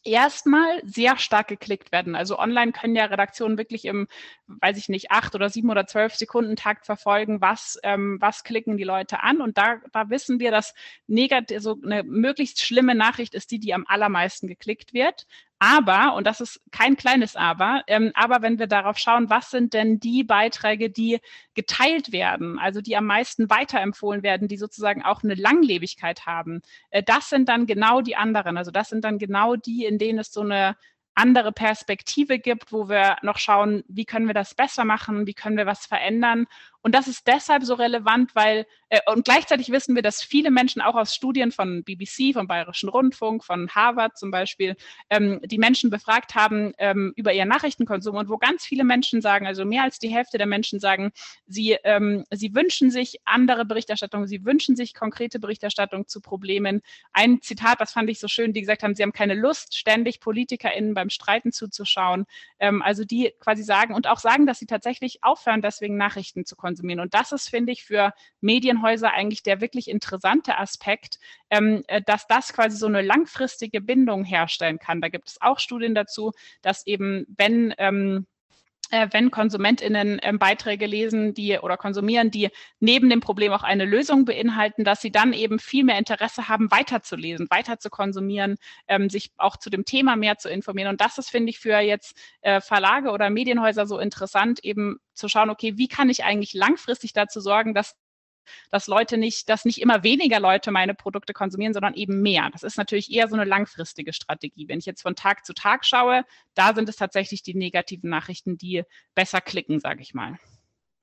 [SPEAKER 1] erstmal sehr stark geklickt werden. Also online können ja Redaktionen wirklich im, weiß ich nicht, acht oder sieben oder zwölf Sekunden Takt verfolgen, was, ähm, was klicken die Leute an. Und da, da wissen wir, dass negativ, so eine möglichst schlimme Nachricht ist die, die am allermeisten geklickt wird. Aber, und das ist kein kleines Aber, ähm, aber wenn wir darauf schauen, was sind denn die Beiträge, die geteilt werden, also die am meisten weiterempfohlen werden, die sozusagen auch eine Langlebigkeit haben, äh, das sind dann genau die anderen. Also das sind dann genau die, in denen es so eine andere Perspektive gibt, wo wir noch schauen, wie können wir das besser machen, wie können wir was verändern. Und das ist deshalb so relevant, weil, äh, und gleichzeitig wissen wir, dass viele Menschen auch aus Studien von BBC, vom Bayerischen Rundfunk, von Harvard zum Beispiel, ähm, die Menschen befragt haben ähm, über ihren Nachrichtenkonsum und wo ganz viele Menschen sagen, also mehr als die Hälfte der Menschen sagen, sie, ähm, sie wünschen sich andere Berichterstattung, sie wünschen sich konkrete Berichterstattung zu Problemen. Ein Zitat, das fand ich so schön, die gesagt haben, sie haben keine Lust, ständig PolitikerInnen beim Streiten zuzuschauen. Ähm, also die quasi sagen und auch sagen, dass sie tatsächlich aufhören, deswegen Nachrichten zu konsumieren. Und das ist, finde ich, für Medienhäuser eigentlich der wirklich interessante Aspekt, ähm, äh, dass das quasi so eine langfristige Bindung herstellen kann. Da gibt es auch Studien dazu, dass eben, wenn ähm, äh, wenn KonsumentInnen ähm, Beiträge lesen, die oder konsumieren, die neben dem Problem auch eine Lösung beinhalten, dass sie dann eben viel mehr Interesse haben, weiterzulesen, weiter zu konsumieren, ähm, sich auch zu dem Thema mehr zu informieren. Und das ist, finde ich, für jetzt äh, Verlage oder Medienhäuser so interessant, eben zu schauen, okay, wie kann ich eigentlich langfristig dazu sorgen, dass dass Leute nicht, dass nicht immer weniger Leute meine Produkte konsumieren, sondern eben mehr. Das ist natürlich eher so eine langfristige Strategie. Wenn ich jetzt von Tag zu Tag schaue, da sind es tatsächlich die negativen Nachrichten, die besser klicken, sage ich mal.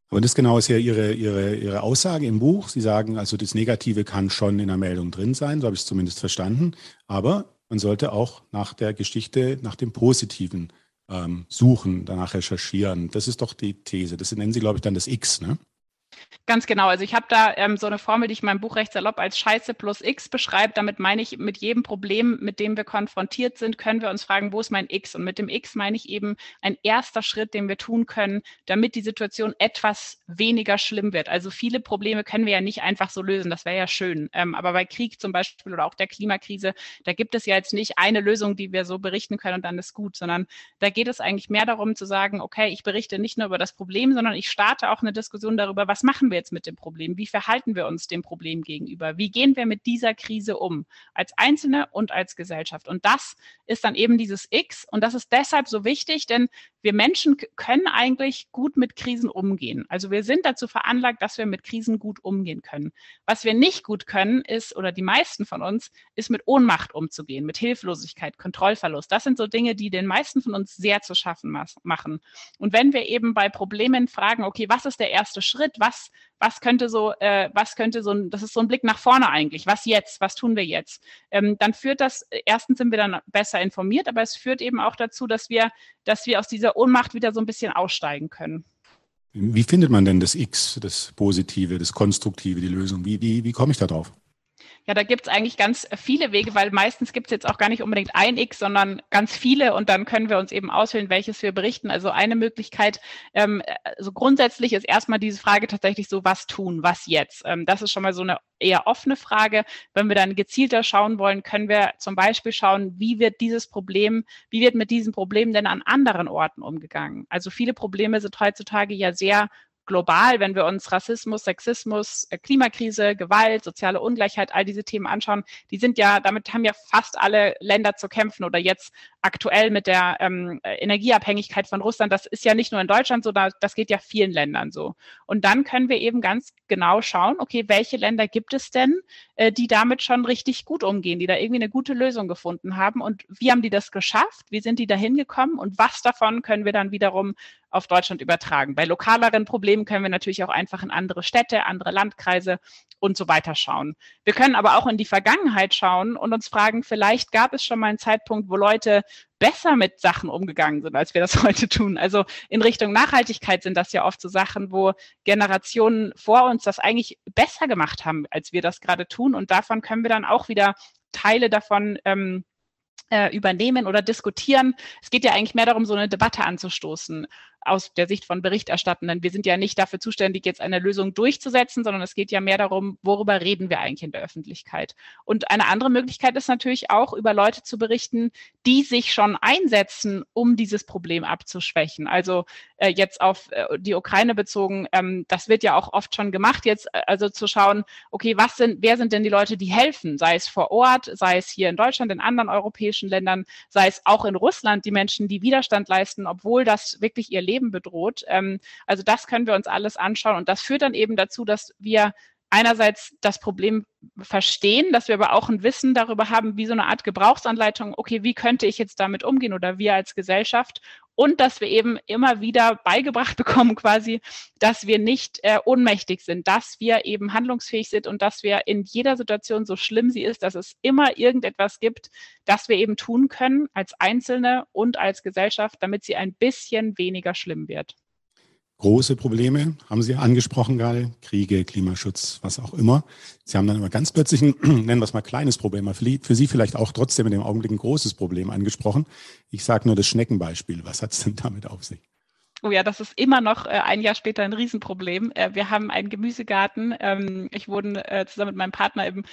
[SPEAKER 2] Aber das genau ist ja Ihre, Ihre, Ihre Aussage im Buch. Sie sagen, also das Negative kann schon in der Meldung drin sein, so habe ich es zumindest verstanden. Aber man sollte auch nach der Geschichte, nach dem Positiven ähm, suchen, danach recherchieren. Das ist doch die These. Das nennen Sie, glaube ich, dann das X, ne?
[SPEAKER 1] Ganz genau. Also ich habe da ähm, so eine Formel, die ich in meinem Buch recht salopp als Scheiße plus X beschreibe. Damit meine ich, mit jedem Problem, mit dem wir konfrontiert sind, können wir uns fragen, wo ist mein X? Und mit dem X meine ich eben ein erster Schritt, den wir tun können, damit die Situation etwas weniger schlimm wird. Also viele Probleme können wir ja nicht einfach so lösen. Das wäre ja schön. Ähm, aber bei Krieg zum Beispiel oder auch der Klimakrise, da gibt es ja jetzt nicht eine Lösung, die wir so berichten können und dann ist gut, sondern da geht es eigentlich mehr darum zu sagen, okay, ich berichte nicht nur über das Problem, sondern ich starte auch eine Diskussion darüber, was machen wir jetzt mit dem Problem? Wie verhalten wir uns dem Problem gegenüber? Wie gehen wir mit dieser Krise um? Als Einzelne und als Gesellschaft. Und das ist dann eben dieses X. Und das ist deshalb so wichtig, denn wir Menschen können eigentlich gut mit Krisen umgehen. Also wir sind dazu veranlagt, dass wir mit Krisen gut umgehen können. Was wir nicht gut können, ist, oder die meisten von uns, ist mit Ohnmacht umzugehen, mit Hilflosigkeit, Kontrollverlust. Das sind so Dinge, die den meisten von uns sehr zu schaffen machen. Und wenn wir eben bei Problemen fragen, okay, was ist der erste Schritt? Was, was könnte so, äh, was könnte so, das ist so ein Blick nach vorne eigentlich. Was jetzt? Was tun wir jetzt? Ähm, dann führt das, erstens sind wir dann besser informiert, aber es führt eben auch dazu, dass wir, dass wir aus dieser Ohnmacht wieder so ein bisschen aussteigen können.
[SPEAKER 2] Wie findet man denn das X, das Positive, das Konstruktive, die Lösung? Wie, wie, wie komme ich da drauf?
[SPEAKER 1] Ja, da gibt es eigentlich ganz viele Wege, weil meistens gibt es jetzt auch gar nicht unbedingt ein X, sondern ganz viele und dann können wir uns eben auswählen, welches wir berichten. Also eine Möglichkeit, ähm, also grundsätzlich ist erstmal diese Frage tatsächlich so, was tun, was jetzt? Ähm, das ist schon mal so eine eher offene Frage. Wenn wir dann gezielter schauen wollen, können wir zum Beispiel schauen, wie wird dieses Problem, wie wird mit diesem Problem denn an anderen Orten umgegangen? Also viele Probleme sind heutzutage ja sehr global, wenn wir uns Rassismus, Sexismus, äh, Klimakrise, Gewalt, soziale Ungleichheit, all diese Themen anschauen, die sind ja, damit haben ja fast alle Länder zu kämpfen oder jetzt aktuell mit der ähm, Energieabhängigkeit von Russland. Das ist ja nicht nur in Deutschland so, das geht ja vielen Ländern so. Und dann können wir eben ganz genau schauen, okay, welche Länder gibt es denn, äh, die damit schon richtig gut umgehen, die da irgendwie eine gute Lösung gefunden haben und wie haben die das geschafft? Wie sind die da hingekommen und was davon können wir dann wiederum auf Deutschland übertragen. Bei lokaleren Problemen können wir natürlich auch einfach in andere Städte, andere Landkreise und so weiter schauen. Wir können aber auch in die Vergangenheit schauen und uns fragen, vielleicht gab es schon mal einen Zeitpunkt, wo Leute besser mit Sachen umgegangen sind, als wir das heute tun. Also in Richtung Nachhaltigkeit sind das ja oft so Sachen, wo Generationen vor uns das eigentlich besser gemacht haben, als wir das gerade tun. Und davon können wir dann auch wieder Teile davon ähm, äh, übernehmen oder diskutieren. Es geht ja eigentlich mehr darum, so eine Debatte anzustoßen aus der Sicht von Berichterstattenden. Wir sind ja nicht dafür zuständig, jetzt eine Lösung durchzusetzen, sondern es geht ja mehr darum, worüber reden wir eigentlich in der Öffentlichkeit. Und eine andere Möglichkeit ist natürlich auch, über Leute zu berichten, die sich schon einsetzen, um dieses Problem abzuschwächen. Also äh, jetzt auf äh, die Ukraine bezogen, ähm, das wird ja auch oft schon gemacht, jetzt äh, also zu schauen, okay, was sind, wer sind denn die Leute, die helfen, sei es vor Ort, sei es hier in Deutschland, in anderen europäischen Ländern, sei es auch in Russland, die Menschen, die Widerstand leisten, obwohl das wirklich ihr Leben bedroht. Ähm, also das können wir uns alles anschauen und das führt dann eben dazu, dass wir einerseits das Problem verstehen, dass wir aber auch ein Wissen darüber haben, wie so eine Art Gebrauchsanleitung, okay, wie könnte ich jetzt damit umgehen oder wir als Gesellschaft? Und dass wir eben immer wieder beigebracht bekommen quasi, dass wir nicht äh, ohnmächtig sind, dass wir eben handlungsfähig sind und dass wir in jeder Situation, so schlimm sie ist, dass es immer irgendetwas gibt, das wir eben tun können als Einzelne und als Gesellschaft, damit sie ein bisschen weniger schlimm wird
[SPEAKER 2] große Probleme, haben Sie angesprochen gerade, Kriege, Klimaschutz, was auch immer. Sie haben dann immer ganz plötzlich ein, nennen wir es mal kleines Problem, für Sie vielleicht auch trotzdem in dem Augenblick ein großes Problem angesprochen. Ich sage nur das Schneckenbeispiel. Was hat es denn damit auf sich?
[SPEAKER 1] Oh ja, das ist immer noch äh, ein Jahr später ein Riesenproblem. Äh, wir haben einen Gemüsegarten. Ähm, ich wohne äh, zusammen mit meinem Partner im,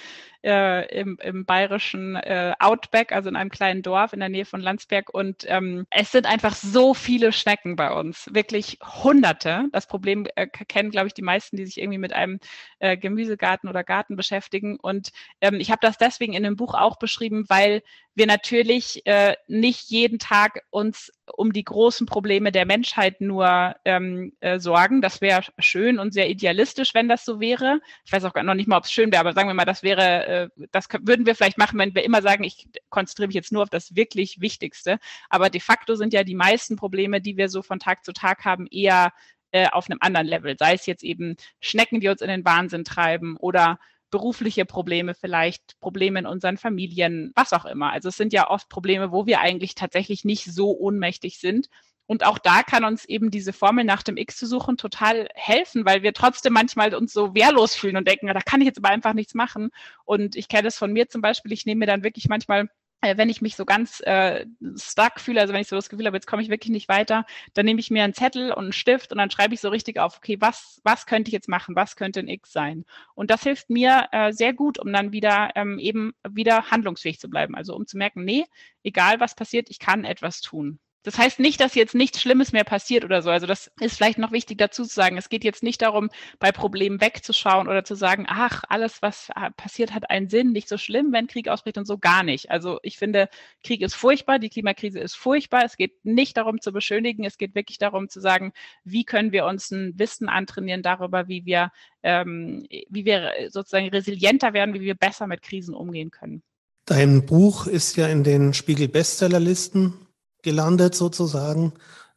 [SPEAKER 1] äh, im, im bayerischen äh, Outback, also in einem kleinen Dorf in der Nähe von Landsberg. Und ähm, es sind einfach so viele Schnecken bei uns. Wirklich Hunderte. Das Problem äh, kennen, glaube ich, die meisten, die sich irgendwie mit einem Gemüsegarten oder Garten beschäftigen. Und ähm, ich habe das deswegen in dem Buch auch beschrieben, weil wir natürlich äh, nicht jeden Tag uns um die großen Probleme der Menschheit nur ähm, äh, sorgen. Das wäre schön und sehr idealistisch, wenn das so wäre. Ich weiß auch noch nicht mal, ob es schön wäre, aber sagen wir mal, das wäre, äh, das würden wir vielleicht machen, wenn wir immer sagen, ich konzentriere mich jetzt nur auf das wirklich Wichtigste. Aber de facto sind ja die meisten Probleme, die wir so von Tag zu Tag haben, eher äh, auf einem anderen Level. Sei es jetzt eben Schnecken, die uns in den Wahnsinn treiben oder berufliche Probleme vielleicht, Probleme in unseren Familien, was auch immer. Also es sind ja oft Probleme, wo wir eigentlich tatsächlich nicht so ohnmächtig sind. Und auch da kann uns eben diese Formel nach dem X zu suchen total helfen, weil wir trotzdem manchmal uns so wehrlos fühlen und denken, da kann ich jetzt aber einfach nichts machen. Und ich kenne das von mir zum Beispiel. Ich nehme mir dann wirklich manchmal wenn ich mich so ganz äh, stuck fühle, also wenn ich so das Gefühl habe, jetzt komme ich wirklich nicht weiter, dann nehme ich mir einen Zettel und einen Stift und dann schreibe ich so richtig auf, okay, was, was könnte ich jetzt machen, was könnte ein X sein? Und das hilft mir äh, sehr gut, um dann wieder ähm, eben wieder handlungsfähig zu bleiben. Also um zu merken, nee, egal was passiert, ich kann etwas tun. Das heißt nicht, dass jetzt nichts Schlimmes mehr passiert oder so. Also das ist vielleicht noch wichtig dazu zu sagen. Es geht jetzt nicht darum, bei Problemen wegzuschauen oder zu sagen, ach, alles, was passiert, hat einen Sinn, nicht so schlimm, wenn Krieg ausbricht und so gar nicht. Also ich finde, Krieg ist furchtbar, die Klimakrise ist furchtbar. Es geht nicht darum zu beschönigen, es geht wirklich darum zu sagen, wie können wir uns ein Wissen antrainieren darüber, wie wir, ähm, wie wir sozusagen resilienter werden, wie wir besser mit Krisen umgehen können.
[SPEAKER 3] Dein Buch ist ja in den Spiegel Bestsellerlisten gelandet sozusagen.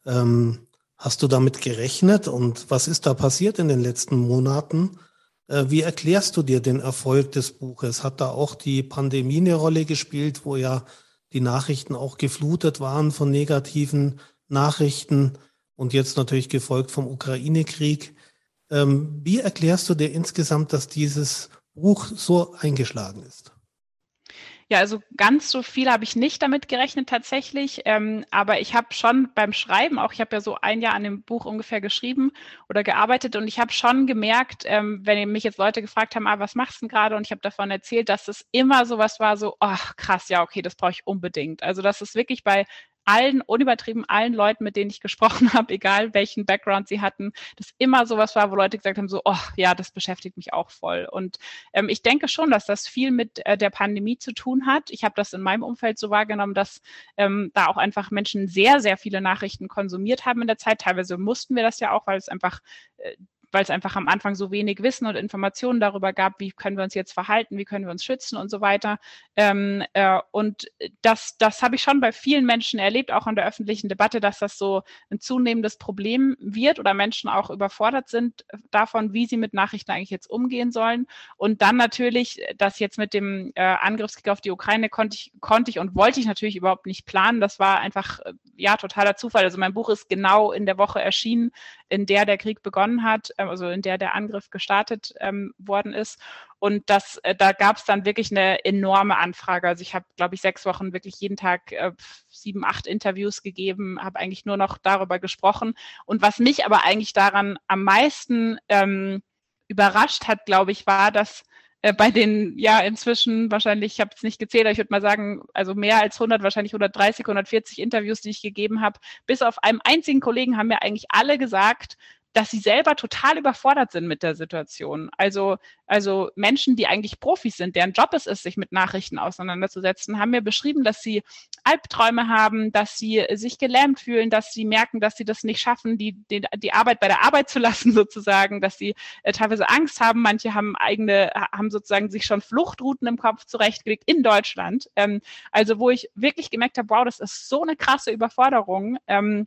[SPEAKER 3] Ähm, hast du damit gerechnet und was ist da passiert in den letzten Monaten? Äh, wie erklärst du dir den Erfolg des Buches? Hat da auch die Pandemie eine Rolle gespielt, wo ja die Nachrichten auch geflutet waren von negativen Nachrichten und jetzt natürlich gefolgt vom Ukraine-Krieg? Ähm, wie erklärst du dir insgesamt, dass dieses Buch so eingeschlagen ist?
[SPEAKER 1] Ja, also ganz so viel habe ich nicht damit gerechnet tatsächlich, ähm, aber ich habe schon beim Schreiben, auch ich habe ja so ein Jahr an dem Buch ungefähr geschrieben oder gearbeitet und ich habe schon gemerkt, ähm, wenn mich jetzt Leute gefragt haben, ah, was machst du denn gerade und ich habe davon erzählt, dass es immer sowas war, so, ach krass, ja, okay, das brauche ich unbedingt. Also dass es wirklich bei allen, unübertrieben allen Leuten, mit denen ich gesprochen habe, egal welchen Background sie hatten, das immer sowas war, wo Leute gesagt haben, so, oh ja, das beschäftigt mich auch voll. Und ähm, ich denke schon, dass das viel mit äh, der Pandemie zu tun hat. Ich habe das in meinem Umfeld so wahrgenommen, dass ähm, da auch einfach Menschen sehr, sehr viele Nachrichten konsumiert haben in der Zeit. Teilweise mussten wir das ja auch, weil es einfach äh, weil es einfach am Anfang so wenig Wissen und Informationen darüber gab, wie können wir uns jetzt verhalten, wie können wir uns schützen und so weiter. Ähm, äh, und das, das habe ich schon bei vielen Menschen erlebt, auch in der öffentlichen Debatte, dass das so ein zunehmendes Problem wird oder Menschen auch überfordert sind davon, wie sie mit Nachrichten eigentlich jetzt umgehen sollen. Und dann natürlich, das jetzt mit dem äh, Angriffskrieg auf die Ukraine konnte ich, konnte ich und wollte ich natürlich überhaupt nicht planen. Das war einfach, äh, ja, totaler Zufall. Also mein Buch ist genau in der Woche erschienen, in der der Krieg begonnen hat ähm, also in der der Angriff gestartet ähm, worden ist. Und das, äh, da gab es dann wirklich eine enorme Anfrage. Also ich habe, glaube ich, sechs Wochen wirklich jeden Tag äh, sieben, acht Interviews gegeben, habe eigentlich nur noch darüber gesprochen. Und was mich aber eigentlich daran am meisten ähm, überrascht hat, glaube ich, war, dass äh, bei den, ja, inzwischen wahrscheinlich, ich habe es nicht gezählt, aber ich würde mal sagen, also mehr als 100, wahrscheinlich 130, 140 Interviews, die ich gegeben habe, bis auf einem einzigen Kollegen haben mir eigentlich alle gesagt, dass sie selber total überfordert sind mit der Situation. Also, also Menschen, die eigentlich Profis sind, deren Job es ist, sich mit Nachrichten auseinanderzusetzen, haben mir beschrieben, dass sie Albträume haben, dass sie sich gelähmt fühlen, dass sie merken, dass sie das nicht schaffen, die, die, die Arbeit bei der Arbeit zu lassen sozusagen, dass sie äh, teilweise Angst haben. Manche haben eigene, haben sozusagen sich schon Fluchtrouten im Kopf zurechtgelegt in Deutschland. Ähm, also wo ich wirklich gemerkt habe, wow, das ist so eine krasse Überforderung. Ähm,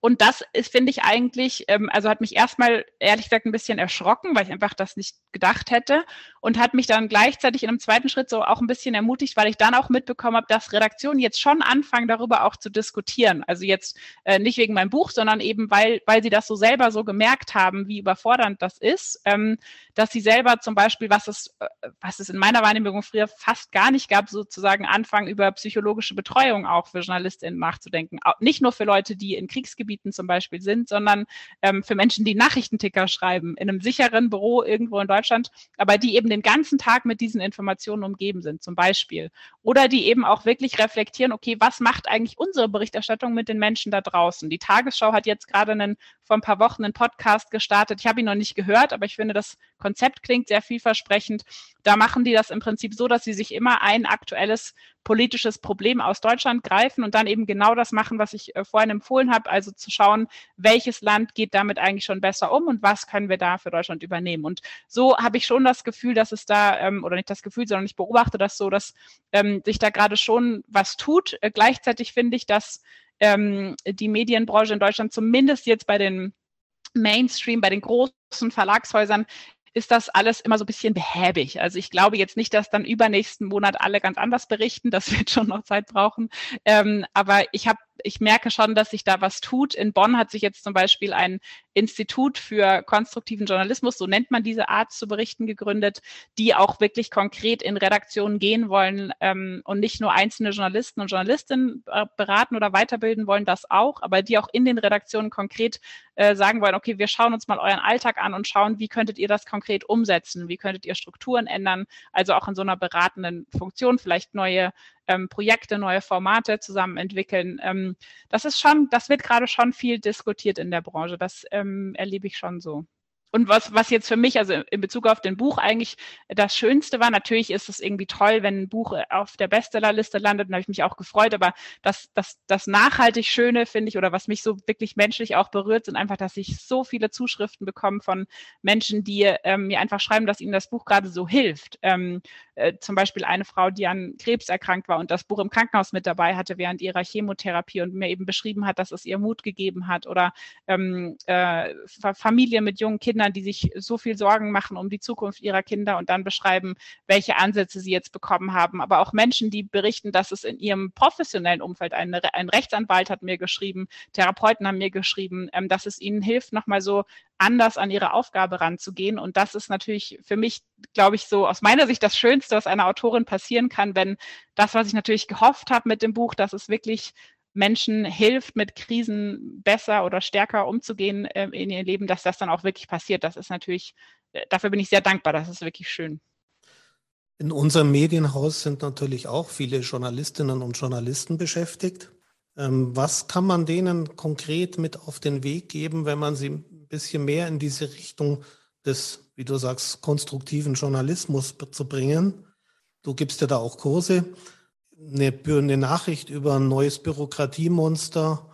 [SPEAKER 1] und das ist, finde ich eigentlich, ähm, also hat mich erstmal ehrlich gesagt ein bisschen erschrocken, weil ich einfach das nicht gedacht hätte und hat mich dann gleichzeitig in einem zweiten Schritt so auch ein bisschen ermutigt, weil ich dann auch mitbekommen habe, dass Redaktionen jetzt schon anfangen, darüber auch zu diskutieren. Also jetzt äh, nicht wegen meinem Buch, sondern eben, weil, weil sie das so selber so gemerkt haben, wie überfordernd das ist, ähm, dass sie selber zum Beispiel, was es, äh, was es in meiner Wahrnehmung früher fast gar nicht gab, sozusagen anfangen, über psychologische Betreuung auch für JournalistInnen nachzudenken. Nicht nur für Leute, die in Kriegsgebieten zum Beispiel sind, sondern ähm, für Menschen, die Nachrichtenticker schreiben, in einem sicheren Büro irgendwo in Deutschland, aber die eben den ganzen Tag mit diesen Informationen umgeben sind, zum Beispiel. Oder die eben auch wirklich reflektieren, okay, was macht eigentlich unsere Berichterstattung mit den Menschen da draußen? Die Tagesschau hat jetzt gerade einen, vor ein paar Wochen einen Podcast gestartet. Ich habe ihn noch nicht gehört, aber ich finde, das Konzept klingt sehr vielversprechend. Da machen die das im Prinzip so, dass sie sich immer ein aktuelles politisches Problem aus Deutschland greifen und dann eben genau das machen, was ich äh, vorhin empfohlen habe, also zu schauen, welches Land geht damit eigentlich schon besser um und was können wir da für Deutschland übernehmen. Und so habe ich schon das Gefühl, dass es da, ähm, oder nicht das Gefühl, sondern ich beobachte das so, dass ähm, sich da gerade schon was tut. Äh, gleichzeitig finde ich, dass ähm, die Medienbranche in Deutschland zumindest jetzt bei den Mainstream, bei den großen Verlagshäusern ist das alles immer so ein bisschen behäbig. Also ich glaube jetzt nicht, dass dann übernächsten Monat alle ganz anders berichten. Das wird schon noch Zeit brauchen. Ähm, aber ich habe ich merke schon, dass sich da was tut. In Bonn hat sich jetzt zum Beispiel ein Institut für konstruktiven Journalismus, so nennt man diese Art zu berichten, gegründet, die auch wirklich konkret in Redaktionen gehen wollen ähm, und nicht nur einzelne Journalisten und Journalistinnen beraten oder weiterbilden wollen, das auch, aber die auch in den Redaktionen konkret äh, sagen wollen, okay, wir schauen uns mal euren Alltag an und schauen, wie könntet ihr das konkret umsetzen, wie könntet ihr Strukturen ändern, also auch in so einer beratenden Funktion vielleicht neue ähm, Projekte, neue Formate zusammen entwickeln. Ähm, das ist schon, das wird gerade schon viel diskutiert in der Branche. Das ähm, erlebe ich schon so. Und was, was jetzt für mich, also in Bezug auf den Buch eigentlich das Schönste war, natürlich ist es irgendwie toll, wenn ein Buch auf der Bestsellerliste landet, und habe ich mich auch gefreut, aber das, das, das nachhaltig Schöne finde ich, oder was mich so wirklich menschlich auch berührt, sind einfach, dass ich so viele Zuschriften bekomme von Menschen, die ähm, mir einfach schreiben, dass ihnen das Buch gerade so hilft. Ähm, äh, zum Beispiel eine Frau, die an Krebs erkrankt war und das Buch im Krankenhaus mit dabei hatte während ihrer Chemotherapie und mir eben beschrieben hat, dass es ihr Mut gegeben hat, oder ähm, äh, Familie mit jungen Kindern, Kindern, die sich so viel Sorgen machen um die Zukunft ihrer Kinder und dann beschreiben, welche Ansätze sie jetzt bekommen haben. Aber auch Menschen, die berichten, dass es in ihrem professionellen Umfeld, ein, ein Rechtsanwalt hat mir geschrieben, Therapeuten haben mir geschrieben, ähm, dass es ihnen hilft, nochmal so anders an ihre Aufgabe ranzugehen. Und das ist natürlich für mich, glaube ich, so aus meiner Sicht das Schönste, was einer Autorin passieren kann, wenn das, was ich natürlich gehofft habe mit dem Buch, dass es wirklich Menschen hilft, mit Krisen besser oder stärker umzugehen äh, in ihr Leben, dass das dann auch wirklich passiert. Das ist natürlich, äh, dafür bin ich sehr dankbar. Das ist wirklich schön.
[SPEAKER 3] In unserem Medienhaus sind natürlich auch viele Journalistinnen und Journalisten beschäftigt. Ähm, was kann man denen konkret mit auf den Weg geben, wenn man sie ein bisschen mehr in diese Richtung des, wie du sagst, konstruktiven Journalismus zu bringen? Du gibst ja da auch Kurse eine, Nachricht über ein neues Bürokratiemonster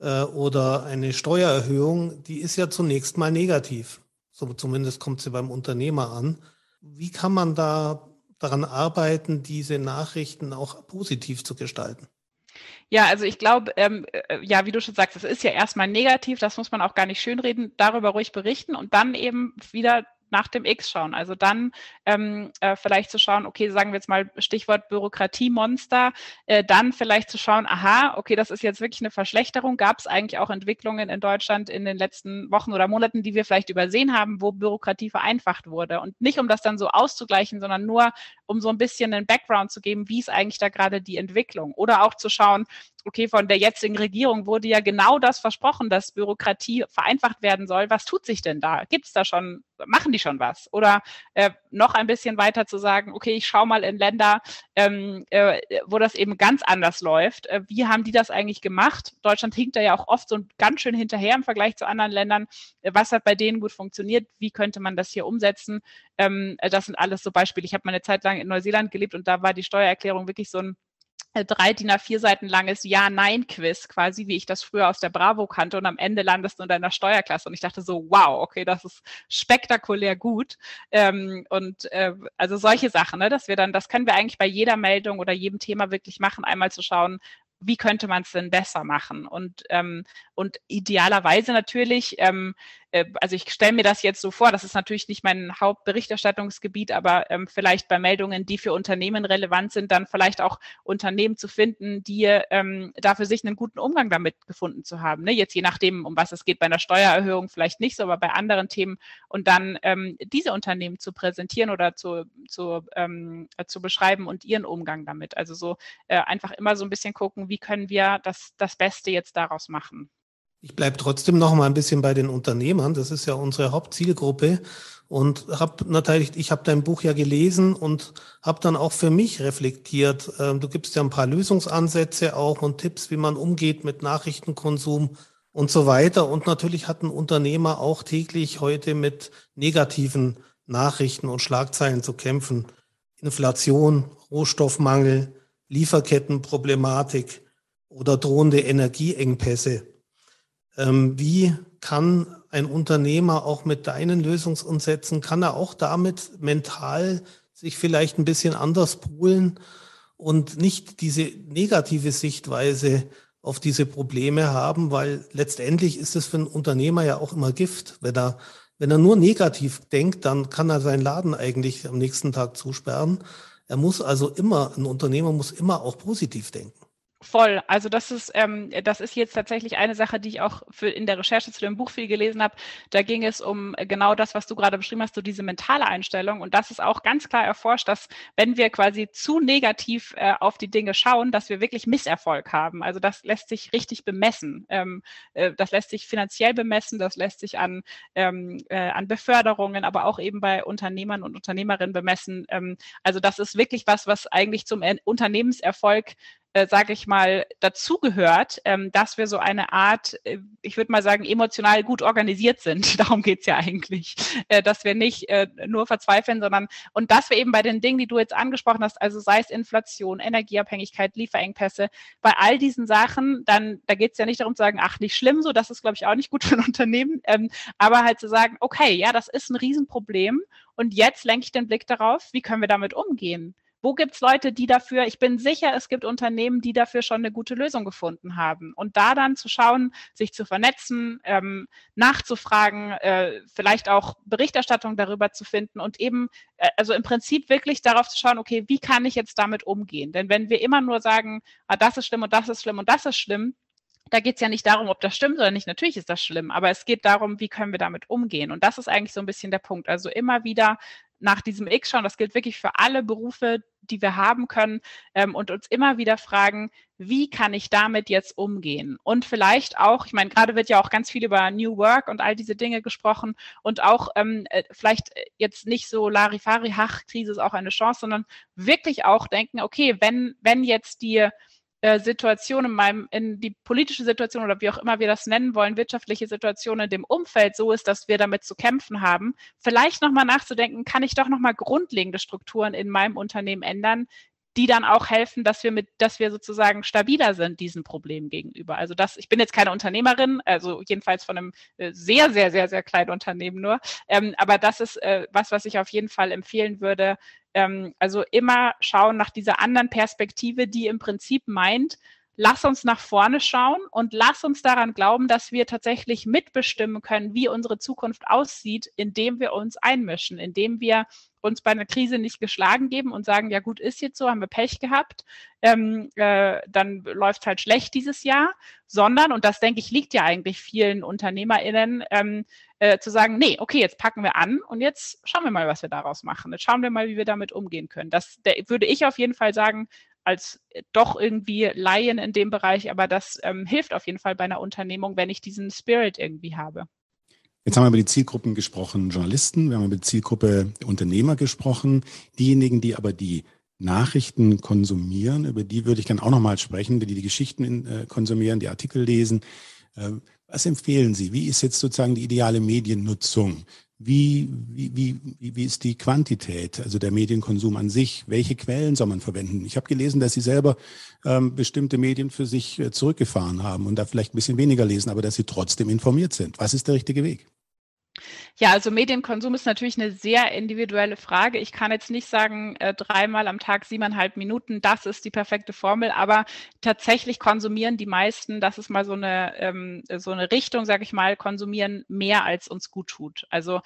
[SPEAKER 3] äh, oder eine Steuererhöhung, die ist ja zunächst mal negativ. So zumindest kommt sie beim Unternehmer an. Wie kann man da daran arbeiten, diese Nachrichten auch positiv zu gestalten?
[SPEAKER 1] Ja, also ich glaube, ähm, äh, ja, wie du schon sagst, es ist ja erstmal negativ, das muss man auch gar nicht schönreden, darüber ruhig berichten und dann eben wieder nach dem X schauen. Also dann ähm, äh, vielleicht zu schauen, okay, sagen wir jetzt mal Stichwort Bürokratiemonster, äh, dann vielleicht zu schauen, aha, okay, das ist jetzt wirklich eine Verschlechterung. Gab es eigentlich auch Entwicklungen in Deutschland in den letzten Wochen oder Monaten, die wir vielleicht übersehen haben, wo Bürokratie vereinfacht wurde? Und nicht, um das dann so auszugleichen, sondern nur, um so ein bisschen einen Background zu geben, wie ist eigentlich da gerade die Entwicklung? Oder auch zu schauen, okay, von der jetzigen Regierung wurde ja genau das versprochen, dass Bürokratie vereinfacht werden soll. Was tut sich denn da? Gibt es da schon, machen die schon was? Oder äh, noch ein bisschen weiter zu sagen, okay, ich schaue mal in Länder, ähm, äh, wo das eben ganz anders läuft. Äh, wie haben die das eigentlich gemacht? Deutschland hinkt da ja auch oft so ganz schön hinterher im Vergleich zu anderen Ländern. Äh, was hat bei denen gut funktioniert? Wie könnte man das hier umsetzen? Ähm, äh, das sind alles so Beispiele. Ich habe mal eine Zeit lang in Neuseeland gelebt und da war die Steuererklärung wirklich so ein drei DIN A4 Seiten langes Ja-Nein-Quiz, quasi wie ich das früher aus der Bravo kannte und am Ende landest du in deiner Steuerklasse und ich dachte so, wow, okay, das ist spektakulär gut ähm, und äh, also solche Sachen, ne, dass wir dann, das können wir eigentlich bei jeder Meldung oder jedem Thema wirklich machen, einmal zu schauen, wie könnte man es denn besser machen? Und, ähm, und idealerweise natürlich ähm, äh, also ich stelle mir das jetzt so vor, das ist natürlich nicht mein Hauptberichterstattungsgebiet, aber ähm, vielleicht bei Meldungen, die für Unternehmen relevant sind, dann vielleicht auch Unternehmen zu finden, die ähm, dafür sich einen guten Umgang damit gefunden zu haben. Ne? Jetzt je nachdem, um was es geht, bei einer Steuererhöhung vielleicht nicht so, aber bei anderen Themen und dann ähm, diese Unternehmen zu präsentieren oder zu, zu, ähm, zu beschreiben und ihren Umgang damit. Also so äh, einfach immer so ein bisschen gucken, wie können wir das, das Beste jetzt daraus machen.
[SPEAKER 3] Ich bleibe trotzdem noch mal ein bisschen bei den Unternehmern. Das ist ja unsere Hauptzielgruppe. Und habe natürlich, ich habe dein Buch ja gelesen und habe dann auch für mich reflektiert. Ähm, du gibst ja ein paar Lösungsansätze auch und Tipps, wie man umgeht mit Nachrichtenkonsum und so weiter. Und natürlich hat ein Unternehmer auch täglich heute mit negativen Nachrichten und Schlagzeilen zu kämpfen. Inflation, Rohstoffmangel, Lieferkettenproblematik oder drohende Energieengpässe. Ähm, wie kann ein Unternehmer auch mit deinen Lösungsansätzen, kann er auch damit mental sich vielleicht ein bisschen anders polen und nicht diese negative Sichtweise auf diese Probleme haben, weil letztendlich ist es für einen Unternehmer ja auch immer Gift. Wenn er, wenn er nur negativ denkt, dann kann er seinen Laden eigentlich am nächsten Tag zusperren. Er muss also immer, ein Unternehmer muss immer auch positiv denken.
[SPEAKER 1] Voll. Also das ist, ähm, das ist jetzt tatsächlich eine Sache, die ich auch für in der Recherche zu dem Buch viel gelesen habe. Da ging es um genau das, was du gerade beschrieben hast, so diese mentale Einstellung. Und das ist auch ganz klar erforscht, dass wenn wir quasi zu negativ äh, auf die Dinge schauen, dass wir wirklich Misserfolg haben. Also das lässt sich richtig bemessen. Ähm, äh, das lässt sich finanziell bemessen, das lässt sich an, ähm, äh, an Beförderungen, aber auch eben bei Unternehmern und Unternehmerinnen bemessen. Ähm, also das ist wirklich was, was eigentlich zum Unternehmenserfolg äh, sage ich mal, dazugehört, ähm, dass wir so eine Art, äh, ich würde mal sagen, emotional gut organisiert sind. Darum geht's ja eigentlich, äh, dass wir nicht äh, nur verzweifeln, sondern und dass wir eben bei den Dingen, die du jetzt angesprochen hast, also sei es Inflation, Energieabhängigkeit, Lieferengpässe, bei all diesen Sachen, dann da geht's ja nicht darum zu sagen, ach, nicht schlimm, so das ist, glaube ich, auch nicht gut für ein Unternehmen, ähm, aber halt zu sagen, okay, ja, das ist ein Riesenproblem und jetzt lenke ich den Blick darauf, wie können wir damit umgehen? Wo gibt es Leute, die dafür, ich bin sicher, es gibt Unternehmen, die dafür schon eine gute Lösung gefunden haben. Und da dann zu schauen, sich zu vernetzen, ähm, nachzufragen, äh, vielleicht auch Berichterstattung darüber zu finden und eben, äh, also im Prinzip wirklich darauf zu schauen, okay, wie kann ich jetzt damit umgehen? Denn wenn wir immer nur sagen, ah, das ist schlimm und das ist schlimm und das ist schlimm, da geht es ja nicht darum, ob das stimmt oder nicht. Natürlich ist das schlimm, aber es geht darum, wie können wir damit umgehen. Und das ist eigentlich so ein bisschen der Punkt. Also immer wieder nach diesem X schauen. Das gilt wirklich für alle Berufe, die wir haben können ähm, und uns immer wieder fragen, wie kann ich damit jetzt umgehen? Und vielleicht auch, ich meine, gerade wird ja auch ganz viel über New Work und all diese Dinge gesprochen und auch ähm, äh, vielleicht jetzt nicht so Larifari, Hach, Krise ist auch eine Chance, sondern wirklich auch denken, okay, wenn, wenn jetzt die äh, Situation in meinem, in die politische Situation oder wie auch immer wir das nennen wollen, wirtschaftliche Situation in dem Umfeld so ist, dass wir damit zu kämpfen haben, vielleicht nochmal nachzudenken, kann ich doch nochmal grundlegende Strukturen in meinem Unternehmen ändern, die dann auch helfen, dass wir mit, dass wir sozusagen stabiler sind diesen Problemen gegenüber. Also das, ich bin jetzt keine Unternehmerin, also jedenfalls von einem äh, sehr, sehr, sehr, sehr kleinen Unternehmen nur. Ähm, aber das ist äh, was, was ich auf jeden Fall empfehlen würde, ähm, also immer schauen nach dieser anderen Perspektive, die im Prinzip meint, lass uns nach vorne schauen und lass uns daran glauben, dass wir tatsächlich mitbestimmen können, wie unsere Zukunft aussieht, indem wir uns einmischen, indem wir uns bei einer Krise nicht geschlagen geben und sagen, ja gut, ist jetzt so, haben wir Pech gehabt, ähm, äh, dann läuft es halt schlecht dieses Jahr, sondern, und das denke ich, liegt ja eigentlich vielen UnternehmerInnen, ähm, äh, zu sagen, nee, okay, jetzt packen wir an und jetzt schauen wir mal, was wir daraus machen. Jetzt schauen wir mal, wie wir damit umgehen können. Das der, würde ich auf jeden Fall sagen, als doch irgendwie Laien in dem Bereich, aber das ähm, hilft auf jeden Fall bei einer Unternehmung, wenn ich diesen Spirit irgendwie habe.
[SPEAKER 2] Jetzt haben wir über die Zielgruppen gesprochen, Journalisten, wir haben über die Zielgruppe Unternehmer gesprochen. Diejenigen, die aber die Nachrichten konsumieren, über die würde ich gerne auch nochmal sprechen, die die Geschichten in, äh, konsumieren, die Artikel lesen. Äh, was empfehlen Sie? Wie ist jetzt sozusagen die ideale Mediennutzung? Wie, wie, wie, wie ist die Quantität, also der Medienkonsum an sich? Welche Quellen soll man verwenden? Ich habe gelesen, dass Sie selber ähm, bestimmte Medien für sich äh, zurückgefahren haben und da vielleicht ein bisschen weniger lesen, aber dass Sie trotzdem informiert sind. Was ist der richtige Weg?
[SPEAKER 1] Ja, also Medienkonsum ist natürlich eine sehr individuelle Frage. Ich kann jetzt nicht sagen, äh, dreimal am Tag siebeneinhalb Minuten, das ist die perfekte Formel, aber tatsächlich konsumieren die meisten, das ist mal so eine, ähm, so eine Richtung, sage ich mal, konsumieren mehr, als uns gut tut. Also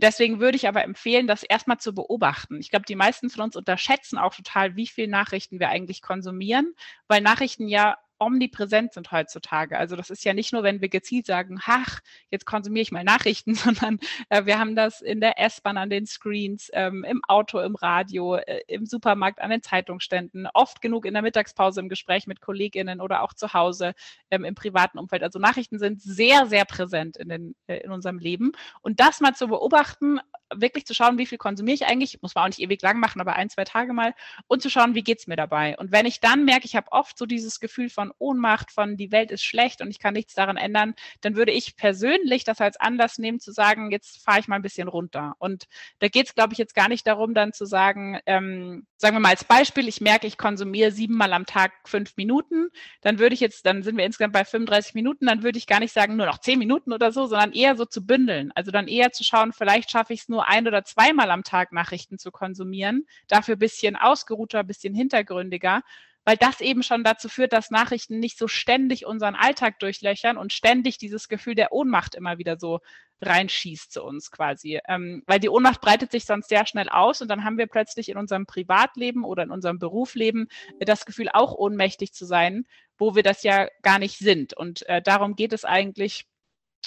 [SPEAKER 1] Deswegen würde ich aber empfehlen, das erstmal zu beobachten. Ich glaube, die meisten von uns unterschätzen auch total, wie viel Nachrichten wir eigentlich konsumieren, weil Nachrichten ja omnipräsent sind heutzutage. Also das ist ja nicht nur, wenn wir gezielt sagen, ach, jetzt konsumiere ich mal Nachrichten, sondern äh, wir haben das in der S-Bahn an den Screens, ähm, im Auto, im Radio, äh, im Supermarkt, an den Zeitungsständen, oft genug in der Mittagspause im Gespräch mit KollegInnen oder auch zu Hause ähm, im privaten Umfeld. Also Nachrichten sind sehr, sehr präsent in, den, äh, in unserem Leben. Und das mal zu beobachten, wirklich zu schauen, wie viel konsumiere ich eigentlich, muss man auch nicht ewig lang machen, aber ein, zwei Tage mal und zu schauen, wie geht's mir dabei. Und wenn ich dann merke, ich habe oft so dieses Gefühl von Ohnmacht, von die Welt ist schlecht und ich kann nichts daran ändern, dann würde ich persönlich das als Anlass nehmen zu sagen, jetzt fahre ich mal ein bisschen runter. Und da geht's, glaube ich, jetzt gar nicht darum, dann zu sagen, ähm, sagen wir mal als Beispiel, ich merke, ich konsumiere siebenmal am Tag fünf Minuten, dann würde ich jetzt, dann sind wir insgesamt bei 35 Minuten, dann würde ich gar nicht sagen, nur noch zehn Minuten oder so, sondern eher so zu bündeln. Also dann eher zu schauen, vielleicht schaffe ich es nur ein oder zweimal am Tag Nachrichten zu konsumieren, dafür ein bisschen ausgeruhter, ein bisschen hintergründiger, weil das eben schon dazu führt, dass Nachrichten nicht so ständig unseren Alltag durchlöchern und ständig dieses Gefühl der Ohnmacht immer wieder so reinschießt zu uns quasi. Ähm, weil die Ohnmacht breitet sich sonst sehr schnell aus und dann haben wir plötzlich in unserem Privatleben oder in unserem Berufsleben das Gefühl, auch ohnmächtig zu sein, wo wir das ja gar nicht sind. Und äh, darum geht es eigentlich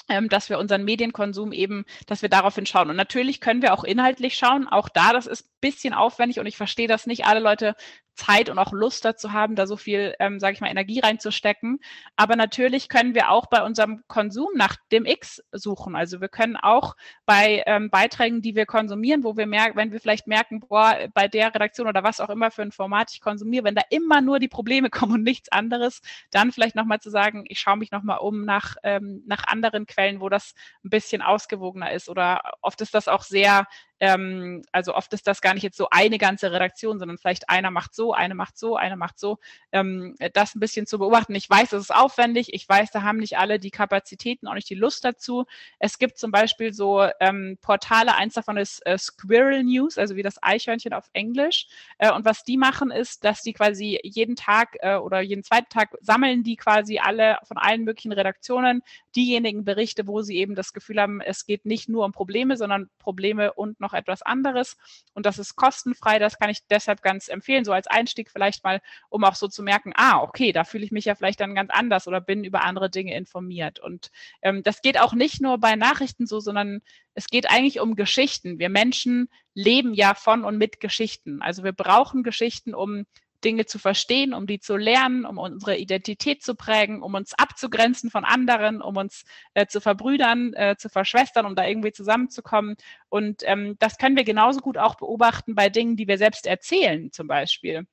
[SPEAKER 1] ähm, dass wir unseren Medienkonsum eben, dass wir daraufhin schauen. Und natürlich können wir auch inhaltlich schauen. Auch da, das ist bisschen aufwendig und ich verstehe, dass nicht alle Leute Zeit und auch Lust dazu haben, da so viel, ähm, sage ich mal, Energie reinzustecken. Aber natürlich können wir auch bei unserem Konsum nach dem X suchen. Also wir können auch bei ähm, Beiträgen, die wir konsumieren, wo wir merken, wenn wir vielleicht merken, boah, bei der Redaktion oder was auch immer für ein Format ich konsumiere, wenn da immer nur die Probleme kommen und nichts anderes, dann vielleicht nochmal zu sagen, ich schaue mich nochmal um nach, ähm, nach anderen Quellen, wo das ein bisschen ausgewogener ist. Oder oft ist das auch sehr ähm, also oft ist das gar nicht jetzt so eine ganze Redaktion, sondern vielleicht einer macht so, eine macht so, eine macht so. Ähm, das ein bisschen zu beobachten. Ich weiß, es ist aufwendig. Ich weiß, da haben nicht alle die Kapazitäten, auch nicht die Lust dazu. Es gibt zum Beispiel so ähm, Portale, eins davon ist äh, Squirrel News, also wie das Eichhörnchen auf Englisch. Äh, und was die machen, ist, dass die quasi jeden Tag äh, oder jeden zweiten Tag sammeln die quasi alle von allen möglichen Redaktionen diejenigen Berichte, wo sie eben das Gefühl haben, es geht nicht nur um Probleme, sondern Probleme und noch etwas anderes. Und das ist kostenfrei. Das kann ich deshalb ganz empfehlen, so als Einstieg vielleicht mal, um auch so zu merken, ah, okay, da fühle ich mich ja vielleicht dann ganz anders oder bin über andere Dinge informiert. Und ähm, das geht auch nicht nur bei Nachrichten so, sondern es geht eigentlich um Geschichten. Wir Menschen leben ja von und mit Geschichten. Also wir brauchen Geschichten, um Dinge zu verstehen, um die zu lernen, um unsere Identität zu prägen, um uns abzugrenzen von anderen, um uns äh, zu verbrüdern, äh, zu verschwestern, um da irgendwie zusammenzukommen. Und ähm, das können wir genauso gut auch beobachten bei Dingen, die wir selbst erzählen, zum Beispiel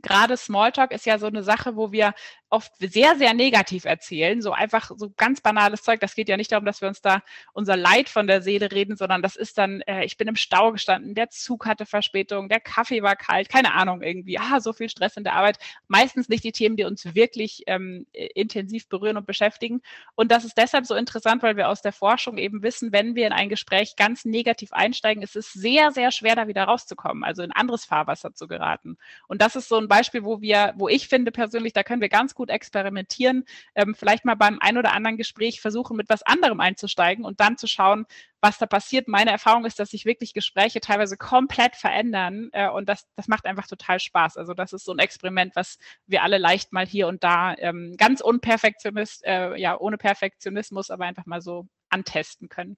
[SPEAKER 1] gerade Smalltalk ist ja so eine Sache, wo wir oft sehr, sehr negativ erzählen, so einfach so ganz banales Zeug. Das geht ja nicht darum, dass wir uns da unser Leid von der Seele reden, sondern das ist dann, äh, ich bin im Stau gestanden, der Zug hatte Verspätung, der Kaffee war kalt, keine Ahnung irgendwie, ah, so viel Stress in der Arbeit. Meistens nicht die Themen, die uns wirklich ähm, intensiv berühren und beschäftigen. Und das ist deshalb so interessant, weil wir aus der Forschung eben wissen, wenn wir in ein Gespräch ganz negativ einsteigen, ist es sehr, sehr schwer, da wieder rauszukommen, also in anderes Fahrwasser zu geraten. Und das ist so ein Beispiel, wo wir, wo ich finde persönlich, da können wir ganz gut gut experimentieren, ähm, vielleicht mal beim ein oder anderen Gespräch versuchen, mit was anderem einzusteigen und dann zu schauen, was da passiert. Meine Erfahrung ist, dass sich wirklich Gespräche teilweise komplett verändern äh, und das, das macht einfach total Spaß. Also das ist so ein Experiment, was wir alle leicht mal hier und da ähm, ganz unperfektionist, äh, ja, ohne Perfektionismus, aber einfach mal so antesten können.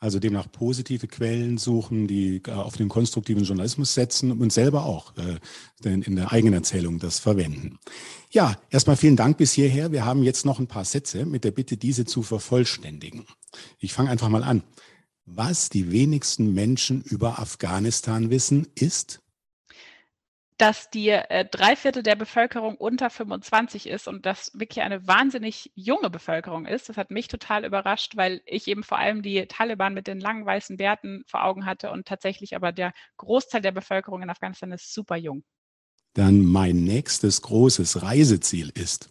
[SPEAKER 2] Also demnach positive Quellen suchen, die äh, auf den konstruktiven Journalismus setzen und selber auch äh, in der eigenen Erzählung das verwenden. Ja, erstmal vielen Dank bis hierher. Wir haben jetzt noch ein paar Sätze mit der Bitte, diese zu vervollständigen. Ich fange einfach mal an. Was die wenigsten Menschen über Afghanistan wissen, ist,
[SPEAKER 1] dass die äh, drei Viertel der Bevölkerung unter 25 ist und das wirklich eine wahnsinnig junge Bevölkerung ist. Das hat mich total überrascht, weil ich eben vor allem die Taliban mit den langen weißen Bärten vor Augen hatte und tatsächlich aber der Großteil der Bevölkerung in Afghanistan ist super jung.
[SPEAKER 2] Dann mein nächstes großes Reiseziel ist.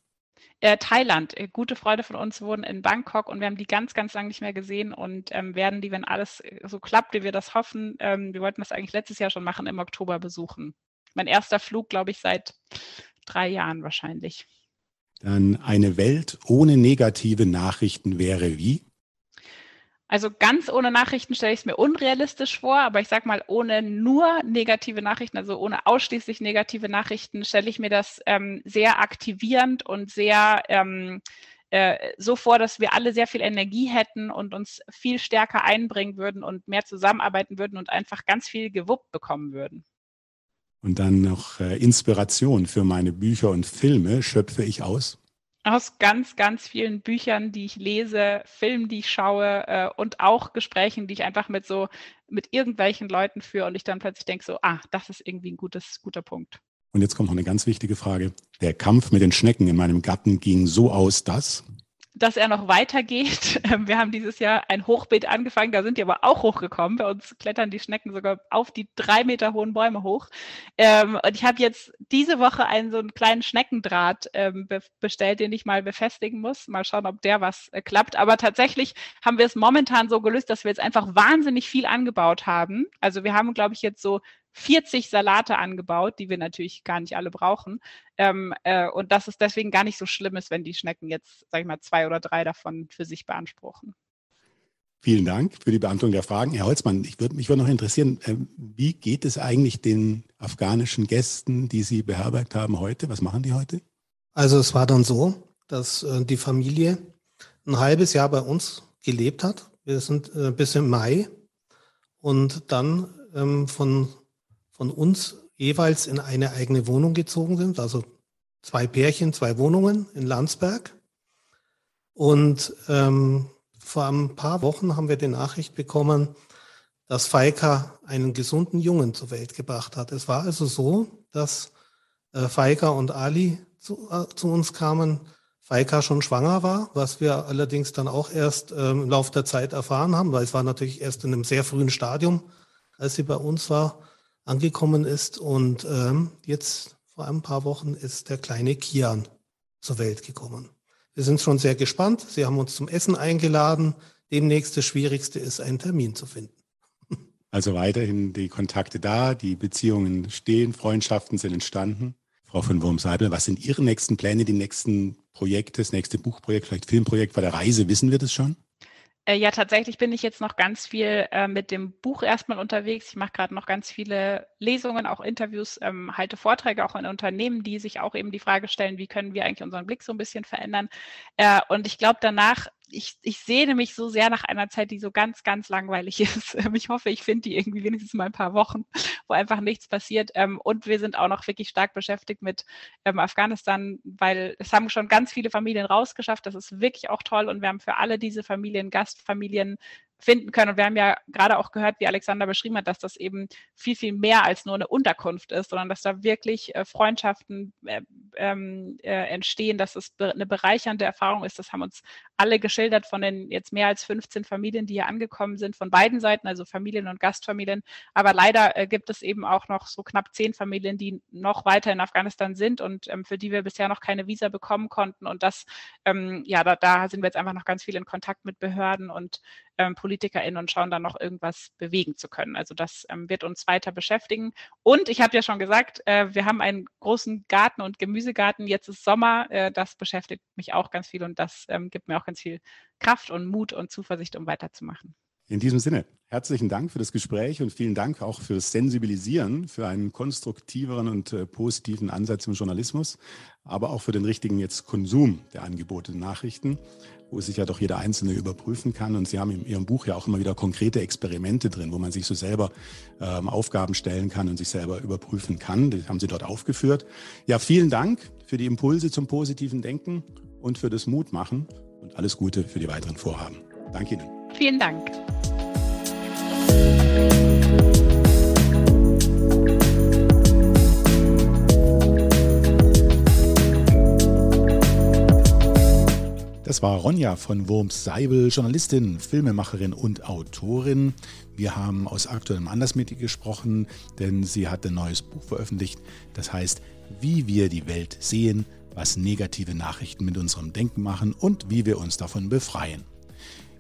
[SPEAKER 1] Äh, Thailand. Äh, gute Freunde von uns wohnen in Bangkok und wir haben die ganz, ganz lange nicht mehr gesehen und ähm, werden die, wenn alles äh, so klappt, wie wir das hoffen, ähm, wir wollten das eigentlich letztes Jahr schon machen, im Oktober besuchen mein erster Flug, glaube ich, seit drei Jahren wahrscheinlich.
[SPEAKER 2] Dann eine Welt ohne negative Nachrichten wäre wie?
[SPEAKER 1] Also ganz ohne Nachrichten stelle ich es mir unrealistisch vor, aber ich sage mal, ohne nur negative Nachrichten, also ohne ausschließlich negative Nachrichten, stelle ich mir das ähm, sehr aktivierend und sehr ähm, äh, so vor, dass wir alle sehr viel Energie hätten und uns viel stärker einbringen würden und mehr zusammenarbeiten würden und einfach ganz viel gewuppt bekommen würden.
[SPEAKER 2] Und dann noch äh, Inspiration für meine Bücher und Filme schöpfe ich aus?
[SPEAKER 1] Aus ganz, ganz vielen Büchern, die ich lese, Filmen, die ich schaue äh, und auch Gesprächen, die ich einfach mit so mit irgendwelchen Leuten führe und ich dann plötzlich denke so, ah, das ist irgendwie ein gutes, guter Punkt.
[SPEAKER 2] Und jetzt kommt noch eine ganz wichtige Frage. Der Kampf mit den Schnecken in meinem Garten ging so aus, dass
[SPEAKER 1] dass er noch weitergeht. Ähm, wir haben dieses Jahr ein Hochbeet angefangen, da sind die aber auch hochgekommen. Bei uns klettern die Schnecken sogar auf die drei Meter hohen Bäume hoch. Ähm, und ich habe jetzt diese Woche einen so einen kleinen Schneckendraht ähm, bestellt, den ich mal befestigen muss. Mal schauen, ob der was äh, klappt. Aber tatsächlich haben wir es momentan so gelöst, dass wir jetzt einfach wahnsinnig viel angebaut haben. Also wir haben, glaube ich, jetzt so 40 Salate angebaut, die wir natürlich gar nicht alle brauchen. Ähm, äh, und dass es deswegen gar nicht so schlimm ist, wenn die Schnecken jetzt, sag ich mal, zwei oder drei davon für sich beanspruchen.
[SPEAKER 2] Vielen Dank für die Beantwortung der Fragen. Herr Holzmann, ich würde mich würde noch interessieren, äh, wie geht es eigentlich den afghanischen Gästen, die Sie beherbergt haben heute? Was machen die heute?
[SPEAKER 3] Also es war dann so, dass äh, die Familie ein halbes Jahr bei uns gelebt hat. Wir sind äh, bis im Mai und dann ähm, von von uns jeweils in eine eigene Wohnung gezogen sind, also zwei Pärchen, zwei Wohnungen in Landsberg. Und ähm, vor ein paar Wochen haben wir die Nachricht bekommen, dass Faika einen gesunden Jungen zur Welt gebracht hat. Es war also so, dass äh, Faika und Ali zu, äh, zu, uns kamen, Faika schon schwanger war, was wir allerdings dann auch erst äh, im Laufe der Zeit erfahren haben, weil es war natürlich erst in einem sehr frühen Stadium, als sie bei uns war angekommen ist. Und ähm, jetzt vor ein paar Wochen ist der kleine Kian zur Welt gekommen. Wir sind schon sehr gespannt. Sie haben uns zum Essen eingeladen. Demnächst das Schwierigste ist, einen Termin zu finden.
[SPEAKER 2] Also weiterhin die Kontakte da, die Beziehungen stehen, Freundschaften sind entstanden. Frau von Wurm-Seibel, was sind Ihre nächsten Pläne, die nächsten Projekte, das nächste Buchprojekt, vielleicht Filmprojekt bei der Reise? Wissen wir das schon?
[SPEAKER 1] Äh, ja, tatsächlich bin ich jetzt noch ganz viel äh, mit dem Buch erstmal unterwegs. Ich mache gerade noch ganz viele Lesungen, auch Interviews, ähm, halte Vorträge auch in Unternehmen, die sich auch eben die Frage stellen, wie können wir eigentlich unseren Blick so ein bisschen verändern. Äh, und ich glaube, danach ich, ich sehne mich so sehr nach einer Zeit, die so ganz, ganz langweilig ist. Ich hoffe, ich finde die irgendwie wenigstens mal ein paar Wochen, wo einfach nichts passiert. Ähm, und wir sind auch noch wirklich stark beschäftigt mit ähm, Afghanistan, weil es haben schon ganz viele Familien rausgeschafft. Das ist wirklich auch toll. Und wir haben für alle diese Familien, Gastfamilien, finden können. Und wir haben ja gerade auch gehört, wie Alexander beschrieben hat, dass das eben viel, viel mehr als nur eine Unterkunft ist, sondern dass da wirklich äh, Freundschaften äh, ähm, äh, entstehen, dass es eine bereichernde Erfahrung ist. Das haben uns alle geschildert von den jetzt mehr als 15 Familien, die hier angekommen sind, von beiden Seiten, also Familien und Gastfamilien. Aber leider äh, gibt es eben auch noch so knapp zehn Familien, die noch weiter in Afghanistan sind und ähm, für die wir bisher noch keine Visa bekommen konnten. Und das, ähm, ja, da, da sind wir jetzt einfach noch ganz viel in Kontakt mit Behörden und ähm, PolitikerInnen und schauen dann noch irgendwas bewegen zu können. Also das ähm, wird uns weiter beschäftigen. Und ich habe ja schon gesagt, äh, wir haben einen großen Garten und Gemüsegarten. Jetzt ist Sommer. Äh, das beschäftigt mich auch ganz viel und das ähm, gibt mir auch ganz viel Kraft und Mut und Zuversicht, um weiterzumachen.
[SPEAKER 2] In diesem Sinne, herzlichen Dank für das Gespräch und vielen Dank auch fürs Sensibilisieren, für einen konstruktiveren und äh, positiven Ansatz im Journalismus, aber auch für den richtigen jetzt Konsum der angebotenen Nachrichten. Wo sich ja doch jeder Einzelne überprüfen kann. Und Sie haben in Ihrem Buch ja auch immer wieder konkrete Experimente drin, wo man sich so selber ähm, Aufgaben stellen kann und sich selber überprüfen kann. Die haben Sie dort aufgeführt. Ja, vielen Dank für die Impulse zum positiven Denken und für das Mutmachen und alles Gute für die weiteren Vorhaben. Danke Ihnen.
[SPEAKER 1] Vielen Dank.
[SPEAKER 2] Das war Ronja von Wurms Seibel, Journalistin, Filmemacherin und Autorin. Wir haben aus aktuellem Anlass mit ihr gesprochen, denn sie hat ein neues Buch veröffentlicht. Das heißt, wie wir die Welt sehen, was negative Nachrichten mit unserem Denken machen und wie wir uns davon befreien.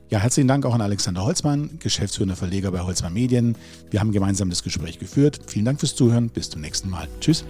[SPEAKER 2] Ja, herzlichen Dank auch an Alexander Holzmann, geschäftsführender Verleger bei Holzmann Medien. Wir haben gemeinsam das Gespräch geführt. Vielen Dank fürs Zuhören. Bis zum nächsten Mal. Tschüss.